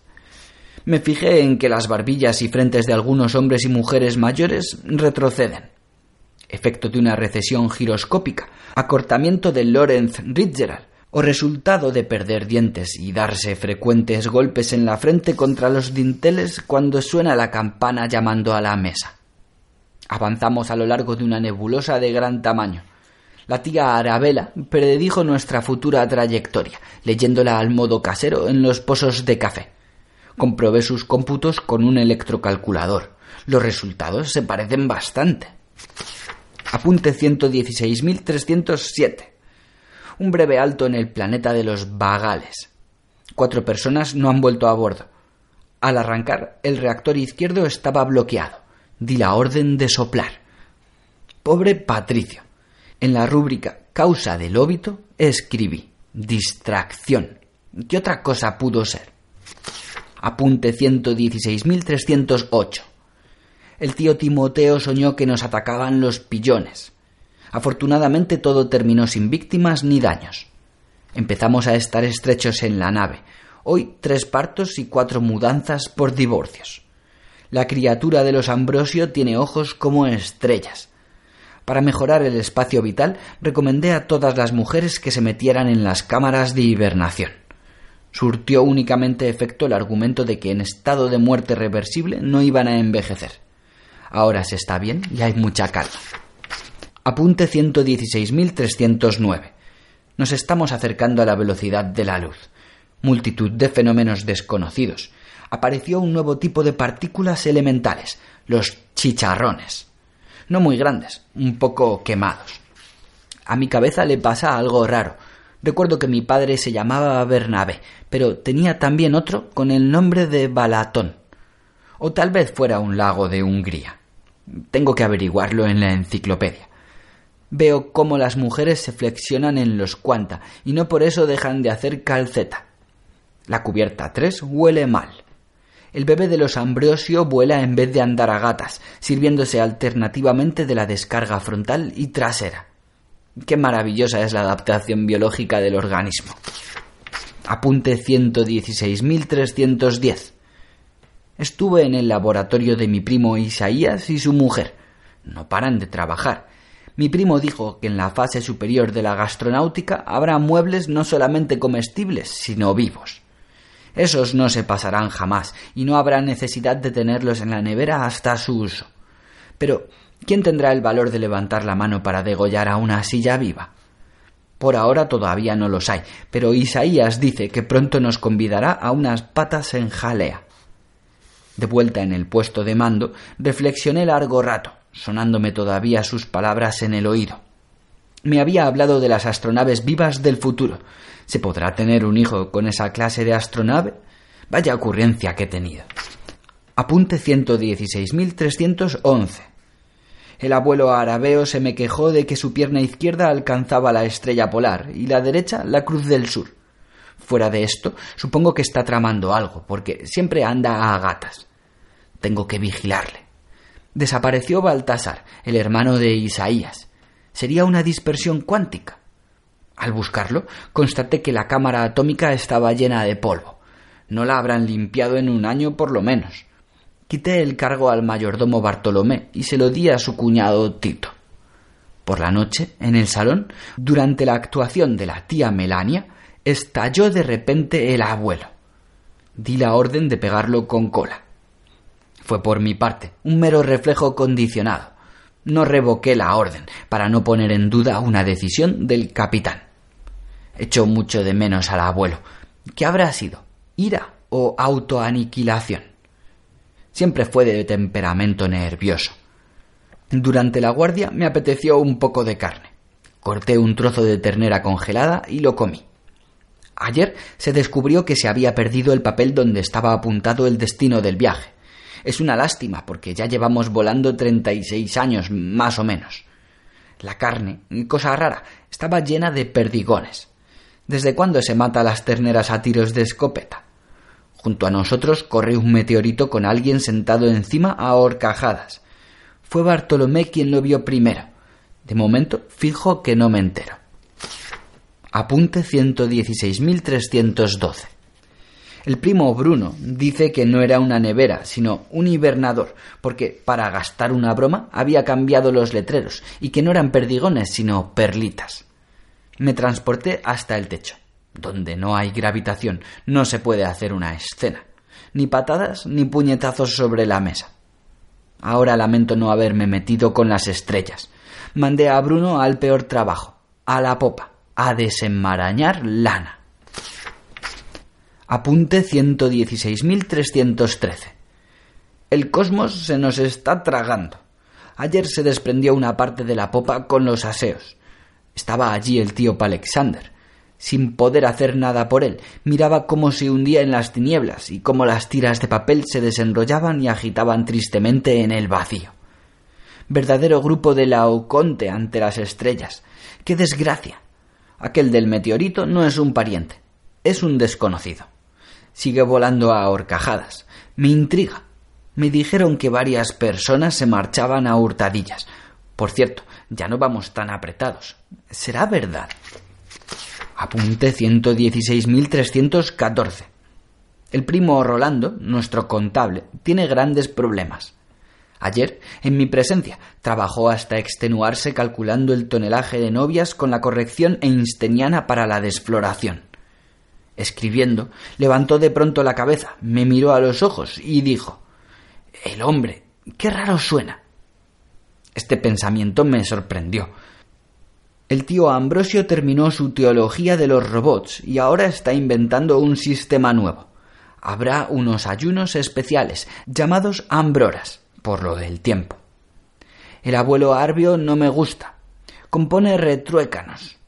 S1: Me fijé en que las barbillas y frentes de algunos hombres y mujeres mayores retroceden. Efecto de una recesión giroscópica, acortamiento del Lorentz Ritzeral, o resultado de perder dientes y darse frecuentes golpes en la frente contra los dinteles cuando suena la campana llamando a la mesa. Avanzamos a lo largo de una nebulosa de gran tamaño. La tía Arabella predijo nuestra futura trayectoria, leyéndola al modo casero en los pozos de café. Comprobé sus cómputos con un electrocalculador. Los resultados se parecen bastante. Apunte 116.307. Un breve alto en el planeta de los Vagales. Cuatro personas no han vuelto a bordo. Al arrancar, el reactor izquierdo estaba bloqueado di la orden de soplar. Pobre Patricio. En la rúbrica causa del óbito escribí distracción. ¿Qué otra cosa pudo ser? Apunte 116.308. El tío Timoteo soñó que nos atacaban los pillones. Afortunadamente todo terminó sin víctimas ni daños. Empezamos a estar estrechos en la nave. Hoy tres partos y cuatro mudanzas por divorcios. La criatura de los Ambrosio tiene ojos como estrellas. Para mejorar el espacio vital, recomendé a todas las mujeres que se metieran en las cámaras de hibernación. Surtió únicamente efecto el argumento de que en estado de muerte reversible no iban a envejecer. Ahora se está bien y hay mucha calma. Apunte 116.309. Nos estamos acercando a la velocidad de la luz. Multitud de fenómenos desconocidos. Apareció un nuevo tipo de partículas elementales, los chicharrones no muy grandes, un poco quemados. A mi cabeza le pasa algo raro. Recuerdo que mi padre se llamaba Bernabé, pero tenía también otro con el nombre de Balatón. O tal vez fuera un lago de Hungría. Tengo que averiguarlo en la enciclopedia. Veo cómo las mujeres se flexionan en los cuanta y no por eso dejan de hacer calceta. La cubierta 3 huele mal el bebé de los Ambrosio vuela en vez de andar a gatas, sirviéndose alternativamente de la descarga frontal y trasera. Qué maravillosa es la adaptación biológica del organismo. Apunte 116.310. Estuve en el laboratorio de mi primo Isaías y su mujer. No paran de trabajar. Mi primo dijo que en la fase superior de la gastronáutica habrá muebles no solamente comestibles, sino vivos. Esos no se pasarán jamás y no habrá necesidad de tenerlos en la nevera hasta su uso. Pero, ¿quién tendrá el valor de levantar la mano para degollar a una silla viva? Por ahora todavía no los hay, pero Isaías dice que pronto nos convidará a unas patas en jalea. De vuelta en el puesto de mando, reflexioné largo rato, sonándome todavía sus palabras en el oído. Me había hablado de las astronaves vivas del futuro, ¿Se podrá tener un hijo con esa clase de astronave? Vaya ocurrencia que he tenido. Apunte 116.311. El abuelo arabeo se me quejó de que su pierna izquierda alcanzaba la estrella polar y la derecha la cruz del sur. Fuera de esto, supongo que está tramando algo, porque siempre anda a gatas. Tengo que vigilarle. Desapareció Baltasar, el hermano de Isaías. Sería una dispersión cuántica. Al buscarlo, constaté que la cámara atómica estaba llena de polvo. No la habrán limpiado en un año por lo menos. Quité el cargo al mayordomo Bartolomé y se lo di a su cuñado Tito. Por la noche, en el salón, durante la actuación de la tía Melania, estalló de repente el abuelo. Di la orden de pegarlo con cola. Fue por mi parte, un mero reflejo condicionado. No revoqué la orden, para no poner en duda una decisión del capitán. Echó mucho de menos al abuelo. ¿Qué habrá sido? ¿Ira o autoaniquilación? Siempre fue de temperamento nervioso. Durante la guardia me apeteció un poco de carne. Corté un trozo de ternera congelada y lo comí. Ayer se descubrió que se había perdido el papel donde estaba apuntado el destino del viaje. Es una lástima porque ya llevamos volando treinta y seis años, más o menos. La carne, cosa rara, estaba llena de perdigones. ¿Desde cuándo se mata a las terneras a tiros de escopeta? Junto a nosotros corre un meteorito con alguien sentado encima a horcajadas. Fue Bartolomé quien lo vio primero. De momento, fijo que no me entero. Apunte 116.312. El primo Bruno dice que no era una nevera, sino un hibernador, porque para gastar una broma había cambiado los letreros y que no eran perdigones, sino perlitas. Me transporté hasta el techo. Donde no hay gravitación no se puede hacer una escena. Ni patadas ni puñetazos sobre la mesa. Ahora lamento no haberme metido con las estrellas. Mandé a Bruno al peor trabajo, a la popa, a desenmarañar lana. Apunte 116.313. El cosmos se nos está tragando. Ayer se desprendió una parte de la popa con los aseos. Estaba allí el tío Alexander, sin poder hacer nada por él. Miraba cómo se hundía en las tinieblas y cómo las tiras de papel se desenrollaban y agitaban tristemente en el vacío. Verdadero grupo de Laoconte ante las estrellas. ¡Qué desgracia! Aquel del meteorito no es un pariente, es un desconocido. Sigue volando a horcajadas. Me intriga. Me dijeron que varias personas se marchaban a hurtadillas. Por cierto, ya no vamos tan apretados. ¿Será verdad? Apunte 116.314. El primo Rolando, nuestro contable, tiene grandes problemas. Ayer, en mi presencia, trabajó hasta extenuarse calculando el tonelaje de novias con la corrección einsteiniana para la desfloración. Escribiendo, levantó de pronto la cabeza, me miró a los ojos y dijo El hombre, qué raro suena. Este pensamiento me sorprendió. El tío Ambrosio terminó su teología de los robots y ahora está inventando un sistema nuevo. Habrá unos ayunos especiales llamados ambroras, por lo del tiempo. El abuelo Arbio no me gusta. Compone retruécanos.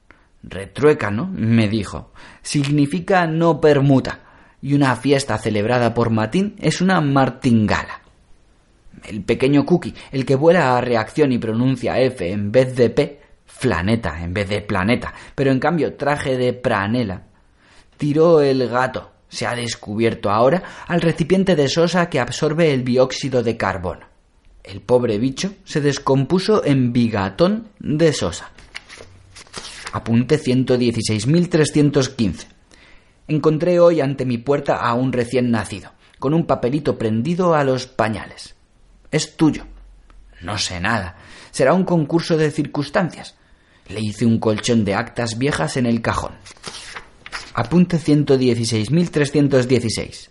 S1: Retruécano, me dijo, significa no permuta, y una fiesta celebrada por Matín es una martingala. El pequeño Cookie, el que vuela a reacción y pronuncia F en vez de P, flaneta en vez de planeta, pero en cambio traje de pranela, tiró el gato, se ha descubierto ahora, al recipiente de sosa que absorbe el dióxido de carbono. El pobre bicho se descompuso en bigatón de sosa. Apunte 116.315. Encontré hoy ante mi puerta a un recién nacido, con un papelito prendido a los pañales. Es tuyo. No sé nada. Será un concurso de circunstancias. Le hice un colchón de actas viejas en el cajón. Apunte 116.316.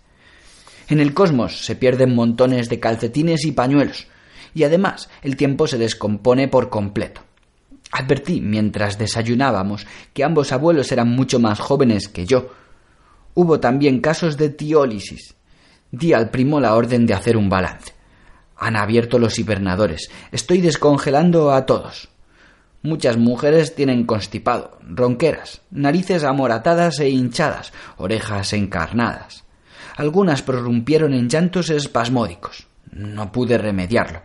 S1: En el cosmos se pierden montones de calcetines y pañuelos, y además el tiempo se descompone por completo. Advertí mientras desayunábamos que ambos abuelos eran mucho más jóvenes que yo. Hubo también casos de tiólisis. Di al primo la orden de hacer un balance. Han abierto los hibernadores. Estoy descongelando a todos. Muchas mujeres tienen constipado, ronqueras, narices amoratadas e hinchadas, orejas encarnadas. Algunas prorrumpieron en llantos espasmódicos. No pude remediarlo.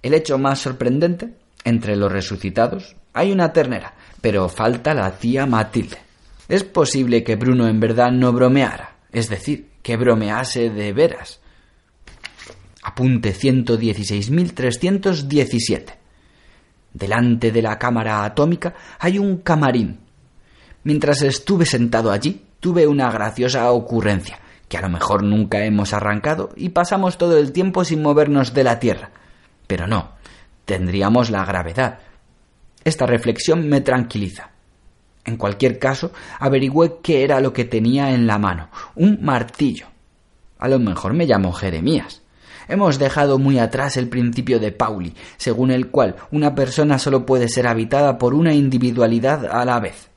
S1: El hecho más sorprendente, entre los resucitados, hay una ternera, pero falta la tía Matilde. Es posible que Bruno en verdad no bromeara, es decir, que bromease de veras. Apunte 116.317. Delante de la cámara atómica hay un camarín. Mientras estuve sentado allí, tuve una graciosa ocurrencia, que a lo mejor nunca hemos arrancado y pasamos todo el tiempo sin movernos de la Tierra. Pero no, tendríamos la gravedad. Esta reflexión me tranquiliza. En cualquier caso, averigüé qué era lo que tenía en la mano. Un martillo. A lo mejor me llamo Jeremías. Hemos dejado muy atrás el principio de Pauli, según el cual una persona solo puede ser habitada por una individualidad a la vez.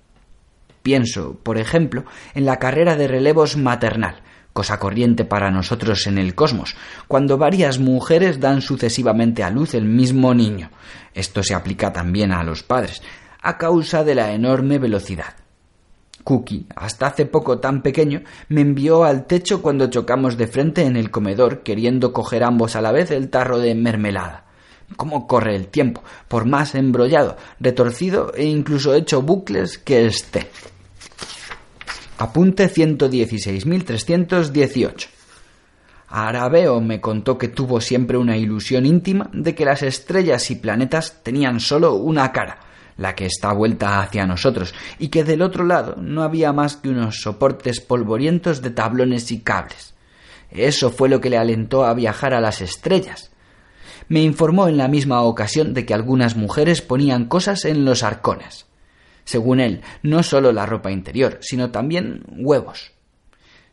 S1: Pienso, por ejemplo, en la carrera de relevos maternal, cosa corriente para nosotros en el cosmos, cuando varias mujeres dan sucesivamente a luz el mismo niño. Esto se aplica también a los padres, a causa de la enorme velocidad. Cookie, hasta hace poco tan pequeño, me envió al techo cuando chocamos de frente en el comedor, queriendo coger ambos a la vez el tarro de mermelada. ¿Cómo corre el tiempo? Por más embrollado, retorcido e incluso hecho bucles que esté. Apunte 116.318. Arabeo me contó que tuvo siempre una ilusión íntima de que las estrellas y planetas tenían solo una cara, la que está vuelta hacia nosotros, y que del otro lado no había más que unos soportes polvorientos de tablones y cables. Eso fue lo que le alentó a viajar a las estrellas. Me informó en la misma ocasión de que algunas mujeres ponían cosas en los arcones. Según él, no solo la ropa interior, sino también huevos.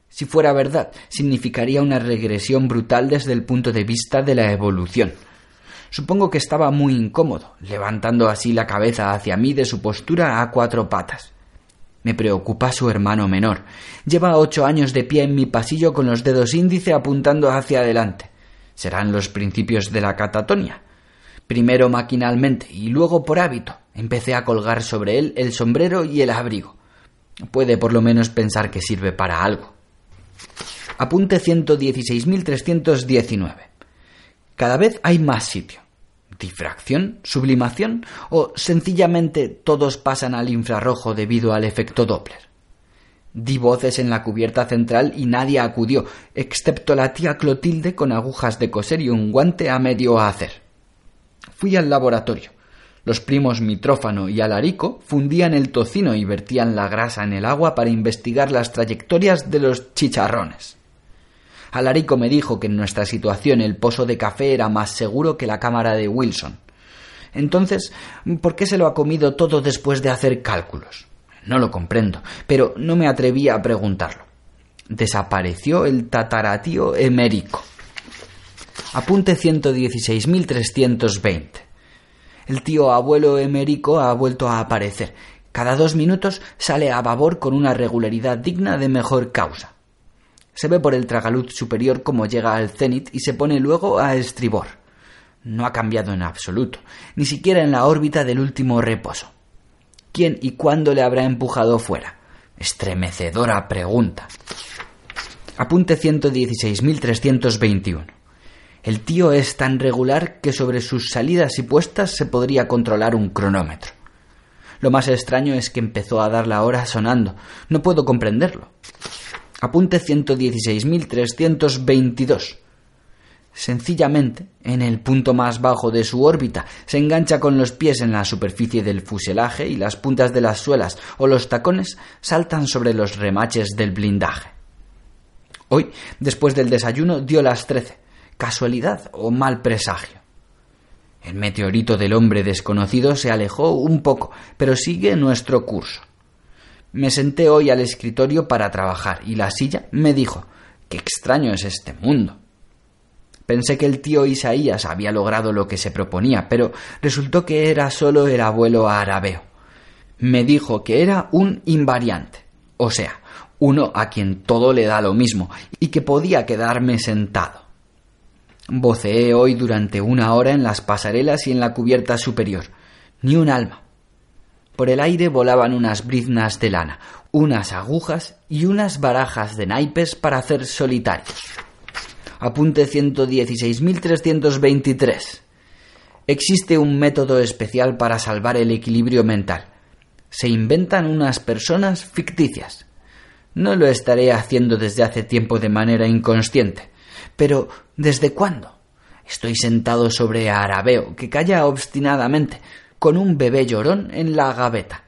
S1: Si fuera verdad, significaría una regresión brutal desde el punto de vista de la evolución. Supongo que estaba muy incómodo, levantando así la cabeza hacia mí de su postura a cuatro patas. Me preocupa su hermano menor. Lleva ocho años de pie en mi pasillo con los dedos índice apuntando hacia adelante. Serán los principios de la catatonia. Primero maquinalmente y luego por hábito empecé a colgar sobre él el sombrero y el abrigo. Puede por lo menos pensar que sirve para algo. Apunte 116.319. Cada vez hay más sitio difracción, sublimación o sencillamente todos pasan al infrarrojo debido al efecto Doppler. Di voces en la cubierta central y nadie acudió, excepto la tía Clotilde con agujas de coser y un guante a medio hacer. Fui al laboratorio. Los primos Mitrófano y Alarico fundían el tocino y vertían la grasa en el agua para investigar las trayectorias de los chicharrones. Alarico me dijo que en nuestra situación el pozo de café era más seguro que la cámara de Wilson. Entonces, ¿por qué se lo ha comido todo después de hacer cálculos? No lo comprendo, pero no me atreví a preguntarlo. Desapareció el tataratío emérico. Apunte 116.320. El tío abuelo Emérico ha vuelto a aparecer. Cada dos minutos sale a babor con una regularidad digna de mejor causa. Se ve por el tragaluz superior como llega al cenit y se pone luego a estribor. No ha cambiado en absoluto, ni siquiera en la órbita del último reposo. ¿Quién y cuándo le habrá empujado fuera? Estremecedora pregunta. Apunte 116.321. El tío es tan regular que sobre sus salidas y puestas se podría controlar un cronómetro. Lo más extraño es que empezó a dar la hora sonando. No puedo comprenderlo. Apunte 116.322. Sencillamente, en el punto más bajo de su órbita, se engancha con los pies en la superficie del fuselaje y las puntas de las suelas o los tacones saltan sobre los remaches del blindaje. Hoy, después del desayuno, dio las trece casualidad o mal presagio. El meteorito del hombre desconocido se alejó un poco, pero sigue nuestro curso. Me senté hoy al escritorio para trabajar y la silla me dijo Qué extraño es este mundo. Pensé que el tío Isaías había logrado lo que se proponía, pero resultó que era solo el abuelo Arabeo. Me dijo que era un invariante, o sea, uno a quien todo le da lo mismo, y que podía quedarme sentado. Voceé hoy durante una hora en las pasarelas y en la cubierta superior. Ni un alma. Por el aire volaban unas briznas de lana, unas agujas y unas barajas de naipes para hacer solitarios. Apunte 116.323. Existe un método especial para salvar el equilibrio mental. Se inventan unas personas ficticias. No lo estaré haciendo desde hace tiempo de manera inconsciente. Pero ¿desde cuándo? Estoy sentado sobre Arabeo, que calla obstinadamente, con un bebé llorón en la gaveta.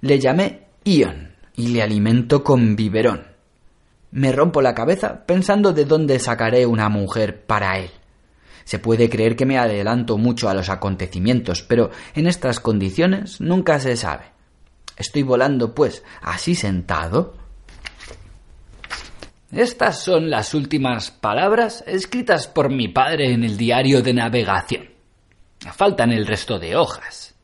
S1: Le llamé Ion y le alimento con biberón. Me rompo la cabeza pensando de dónde sacaré una mujer para él. Se puede creer que me adelanto mucho a los acontecimientos, pero en estas condiciones nunca se sabe. Estoy volando, pues, así sentado, estas son las últimas palabras escritas por mi padre en el diario de navegación. Faltan el resto de hojas.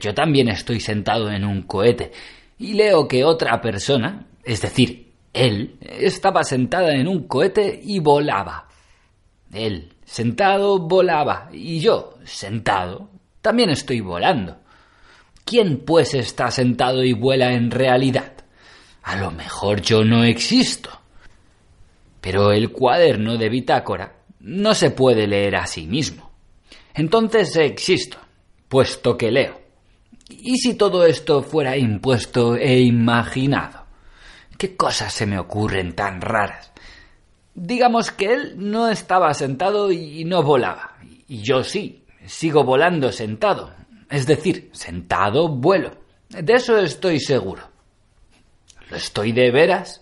S1: Yo también estoy sentado en un cohete y leo que otra persona, es decir, él, estaba sentada en un cohete y volaba. Él, sentado, volaba y yo, sentado, también estoy volando. ¿Quién pues está sentado y vuela en realidad? A lo mejor yo no existo. Pero el cuaderno de bitácora no se puede leer a sí mismo. Entonces existo, puesto que leo. ¿Y si todo esto fuera impuesto e imaginado? ¿Qué cosas se me ocurren tan raras? Digamos que él no estaba sentado y no volaba. Y yo sí, sigo volando sentado. Es decir, sentado vuelo. De eso estoy seguro. ¿Lo estoy de veras?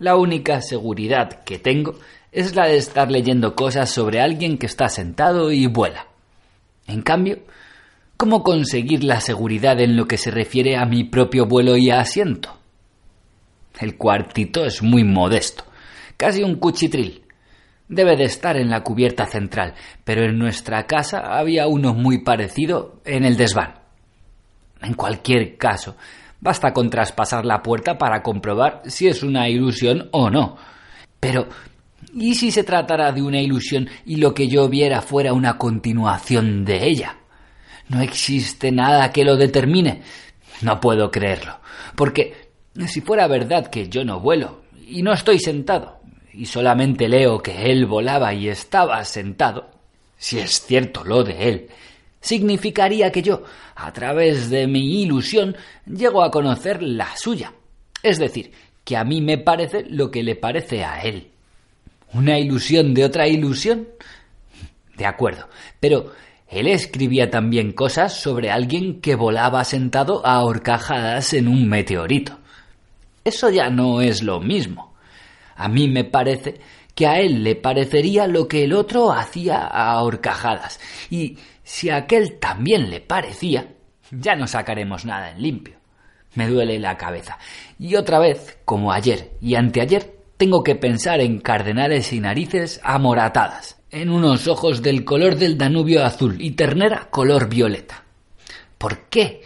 S1: La única seguridad que tengo es la de estar leyendo cosas sobre alguien que está sentado y vuela. En cambio, ¿cómo conseguir la seguridad en lo que se refiere a mi propio vuelo y asiento? El cuartito es muy modesto, casi un cuchitril. Debe de estar en la cubierta central, pero en nuestra casa había uno muy parecido en el desván. En cualquier caso, Basta con traspasar la puerta para comprobar si es una ilusión o no. Pero, ¿y si se tratara de una ilusión y lo que yo viera fuera una continuación de ella? No existe nada que lo determine. No puedo creerlo. Porque si fuera verdad que yo no vuelo y no estoy sentado, y solamente leo que él volaba y estaba sentado, si es cierto lo de él, significaría que yo, a través de mi ilusión, llego a conocer la suya. Es decir, que a mí me parece lo que le parece a él. ¿Una ilusión de otra ilusión? De acuerdo, pero él escribía también cosas sobre alguien que volaba sentado a horcajadas en un meteorito. Eso ya no es lo mismo. A mí me parece que a él le parecería lo que el otro hacía a horcajadas. Y si a aquel también le parecía, ya no sacaremos nada en limpio. Me duele la cabeza. Y otra vez, como ayer y anteayer, tengo que pensar en cardenales y narices amoratadas, en unos ojos del color del Danubio azul y ternera color violeta. ¿Por qué?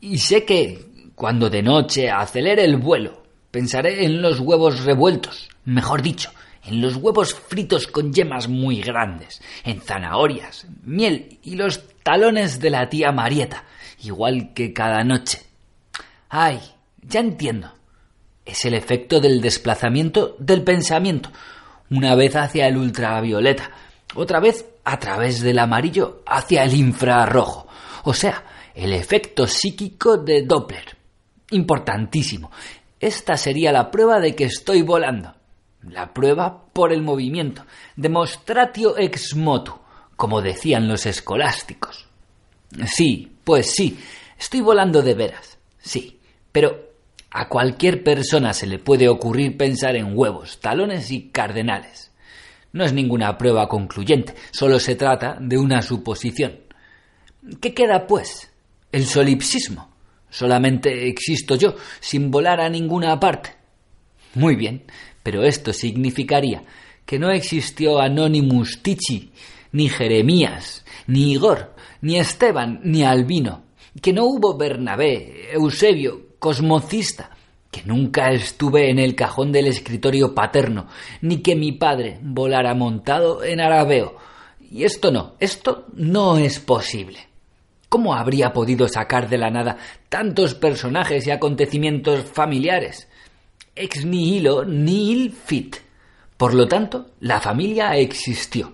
S1: Y sé que cuando de noche acelere el vuelo, pensaré en los huevos revueltos, mejor dicho, en los huevos fritos con yemas muy grandes, en zanahorias, miel y los talones de la tía Marieta, igual que cada noche. Ay, ya entiendo. Es el efecto del desplazamiento del pensamiento, una vez hacia el ultravioleta, otra vez a través del amarillo hacia el infrarrojo, o sea, el efecto psíquico de Doppler. Importantísimo. Esta sería la prueba de que estoy volando. La prueba por el movimiento. Demostratio ex motu, como decían los escolásticos. Sí, pues sí, estoy volando de veras. Sí, pero a cualquier persona se le puede ocurrir pensar en huevos, talones y cardenales. No es ninguna prueba concluyente, solo se trata de una suposición. ¿Qué queda, pues? El solipsismo. Solamente existo yo, sin volar a ninguna parte. Muy bien, pero esto significaría que no existió Anonymous Tichi, ni Jeremías, ni Igor, ni Esteban, ni Albino, que no hubo Bernabé, Eusebio, Cosmocista, que nunca estuve en el cajón del escritorio paterno, ni que mi padre volara montado en Arabeo. Y esto no, esto no es posible. ¿Cómo habría podido sacar de la nada tantos personajes y acontecimientos familiares? Ex nihilo nihil fit. Por lo tanto, la familia existió.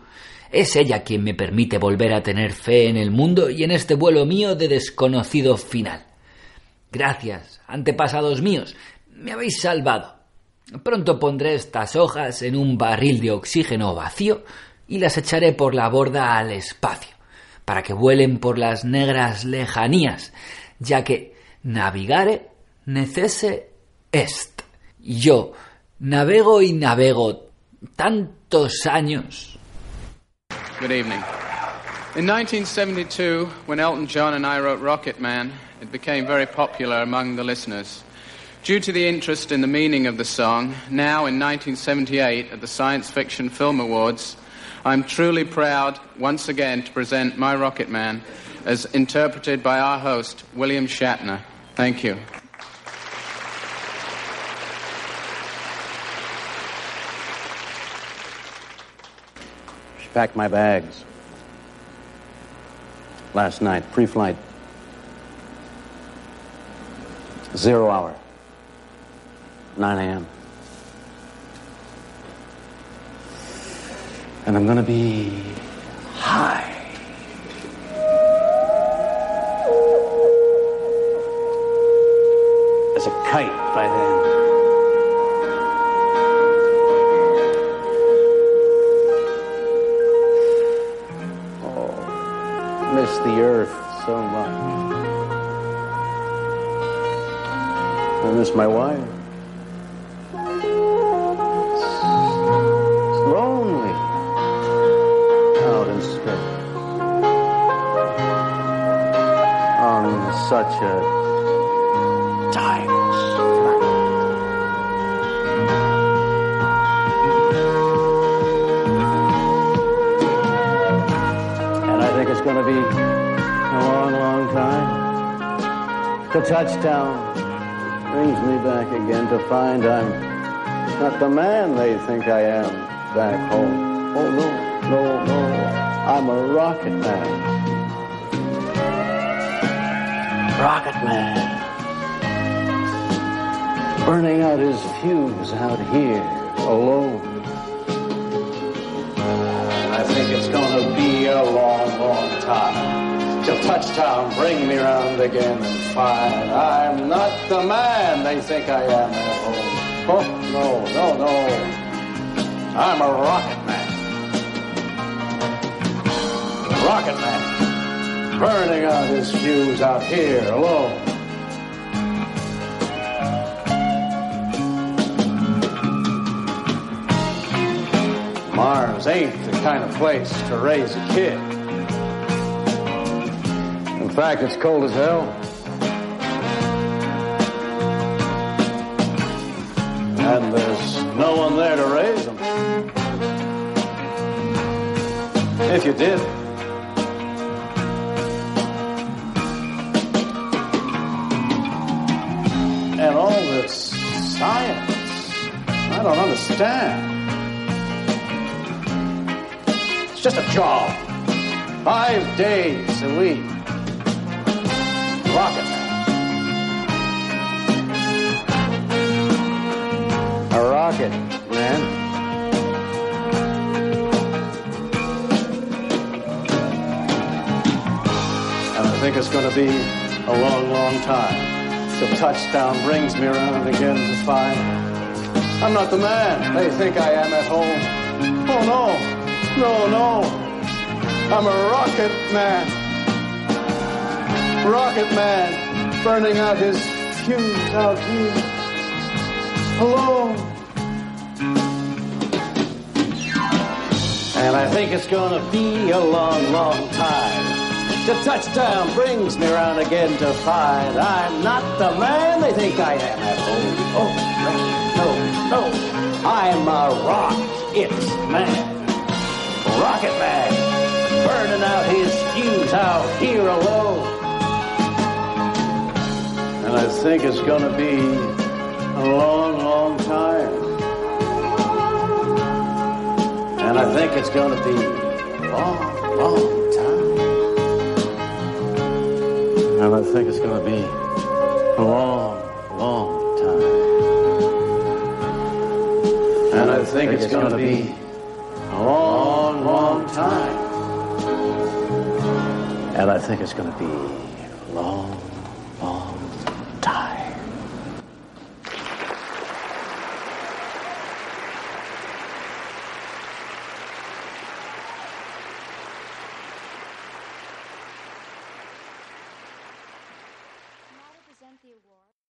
S1: Es ella quien me permite volver a tener fe en el mundo y en este vuelo mío de desconocido final. Gracias, antepasados míos, me habéis salvado. Pronto pondré estas hojas en un barril de oxígeno vacío y las echaré por la borda al espacio, para que vuelen por las negras lejanías, ya que navigare necese est. Yo navego y navego tantos años.
S2: Good evening. In 1972, when Elton John and I wrote Rocket Man, it became very popular among the listeners. Due to the interest in the meaning of the song, now in 1978 at the Science Fiction Film Awards, I'm truly proud once again to present My Rocket Man as interpreted by our host, William Shatner. Thank you.
S3: Packed my bags. Last night, pre flight. Zero hour. 9 a.m. And I'm going to be high. As a kite by then. The earth so much. I miss my wife. It's lonely out in space on such a time And I think it's going to be The touchdown brings me back again to find I'm not the man they think I am back home. Oh, no, no, no. I'm a rocket man. Rocket man. Burning out his fuse out here alone. I think it's gonna touchdown, bring me round again and find I'm not the man they think I am at home. Oh, no, no, no. I'm a rocket man. Rocket man. Burning out his fuse out here alone. Mars ain't the kind of place to raise a kid. Fact, it's cold as hell. And there's no one there to raise them. If you did. And all this science, I don't understand. It's just a job. Five days a week. Rocket. A rocket man. And I think it's going to be a long, long time till touchdown brings me around again to find I'm not the man they think I am at home. Oh no, no, no. I'm a rocket man. Rocket man burning out his fuse out here. Alone. And I think it's gonna be a long, long time. The touchdown brings me around again to find I'm not the man they think I am. Oh, no, no, no. I'm a rocket man. Rocket man. Burning out his fuse out here alone. And I think it's gonna be a long, long time. And I think it's gonna be a long, long time. And I think it's gonna be a long, long time. And I think it's gonna be a long, long time. And I think it's gonna be long, long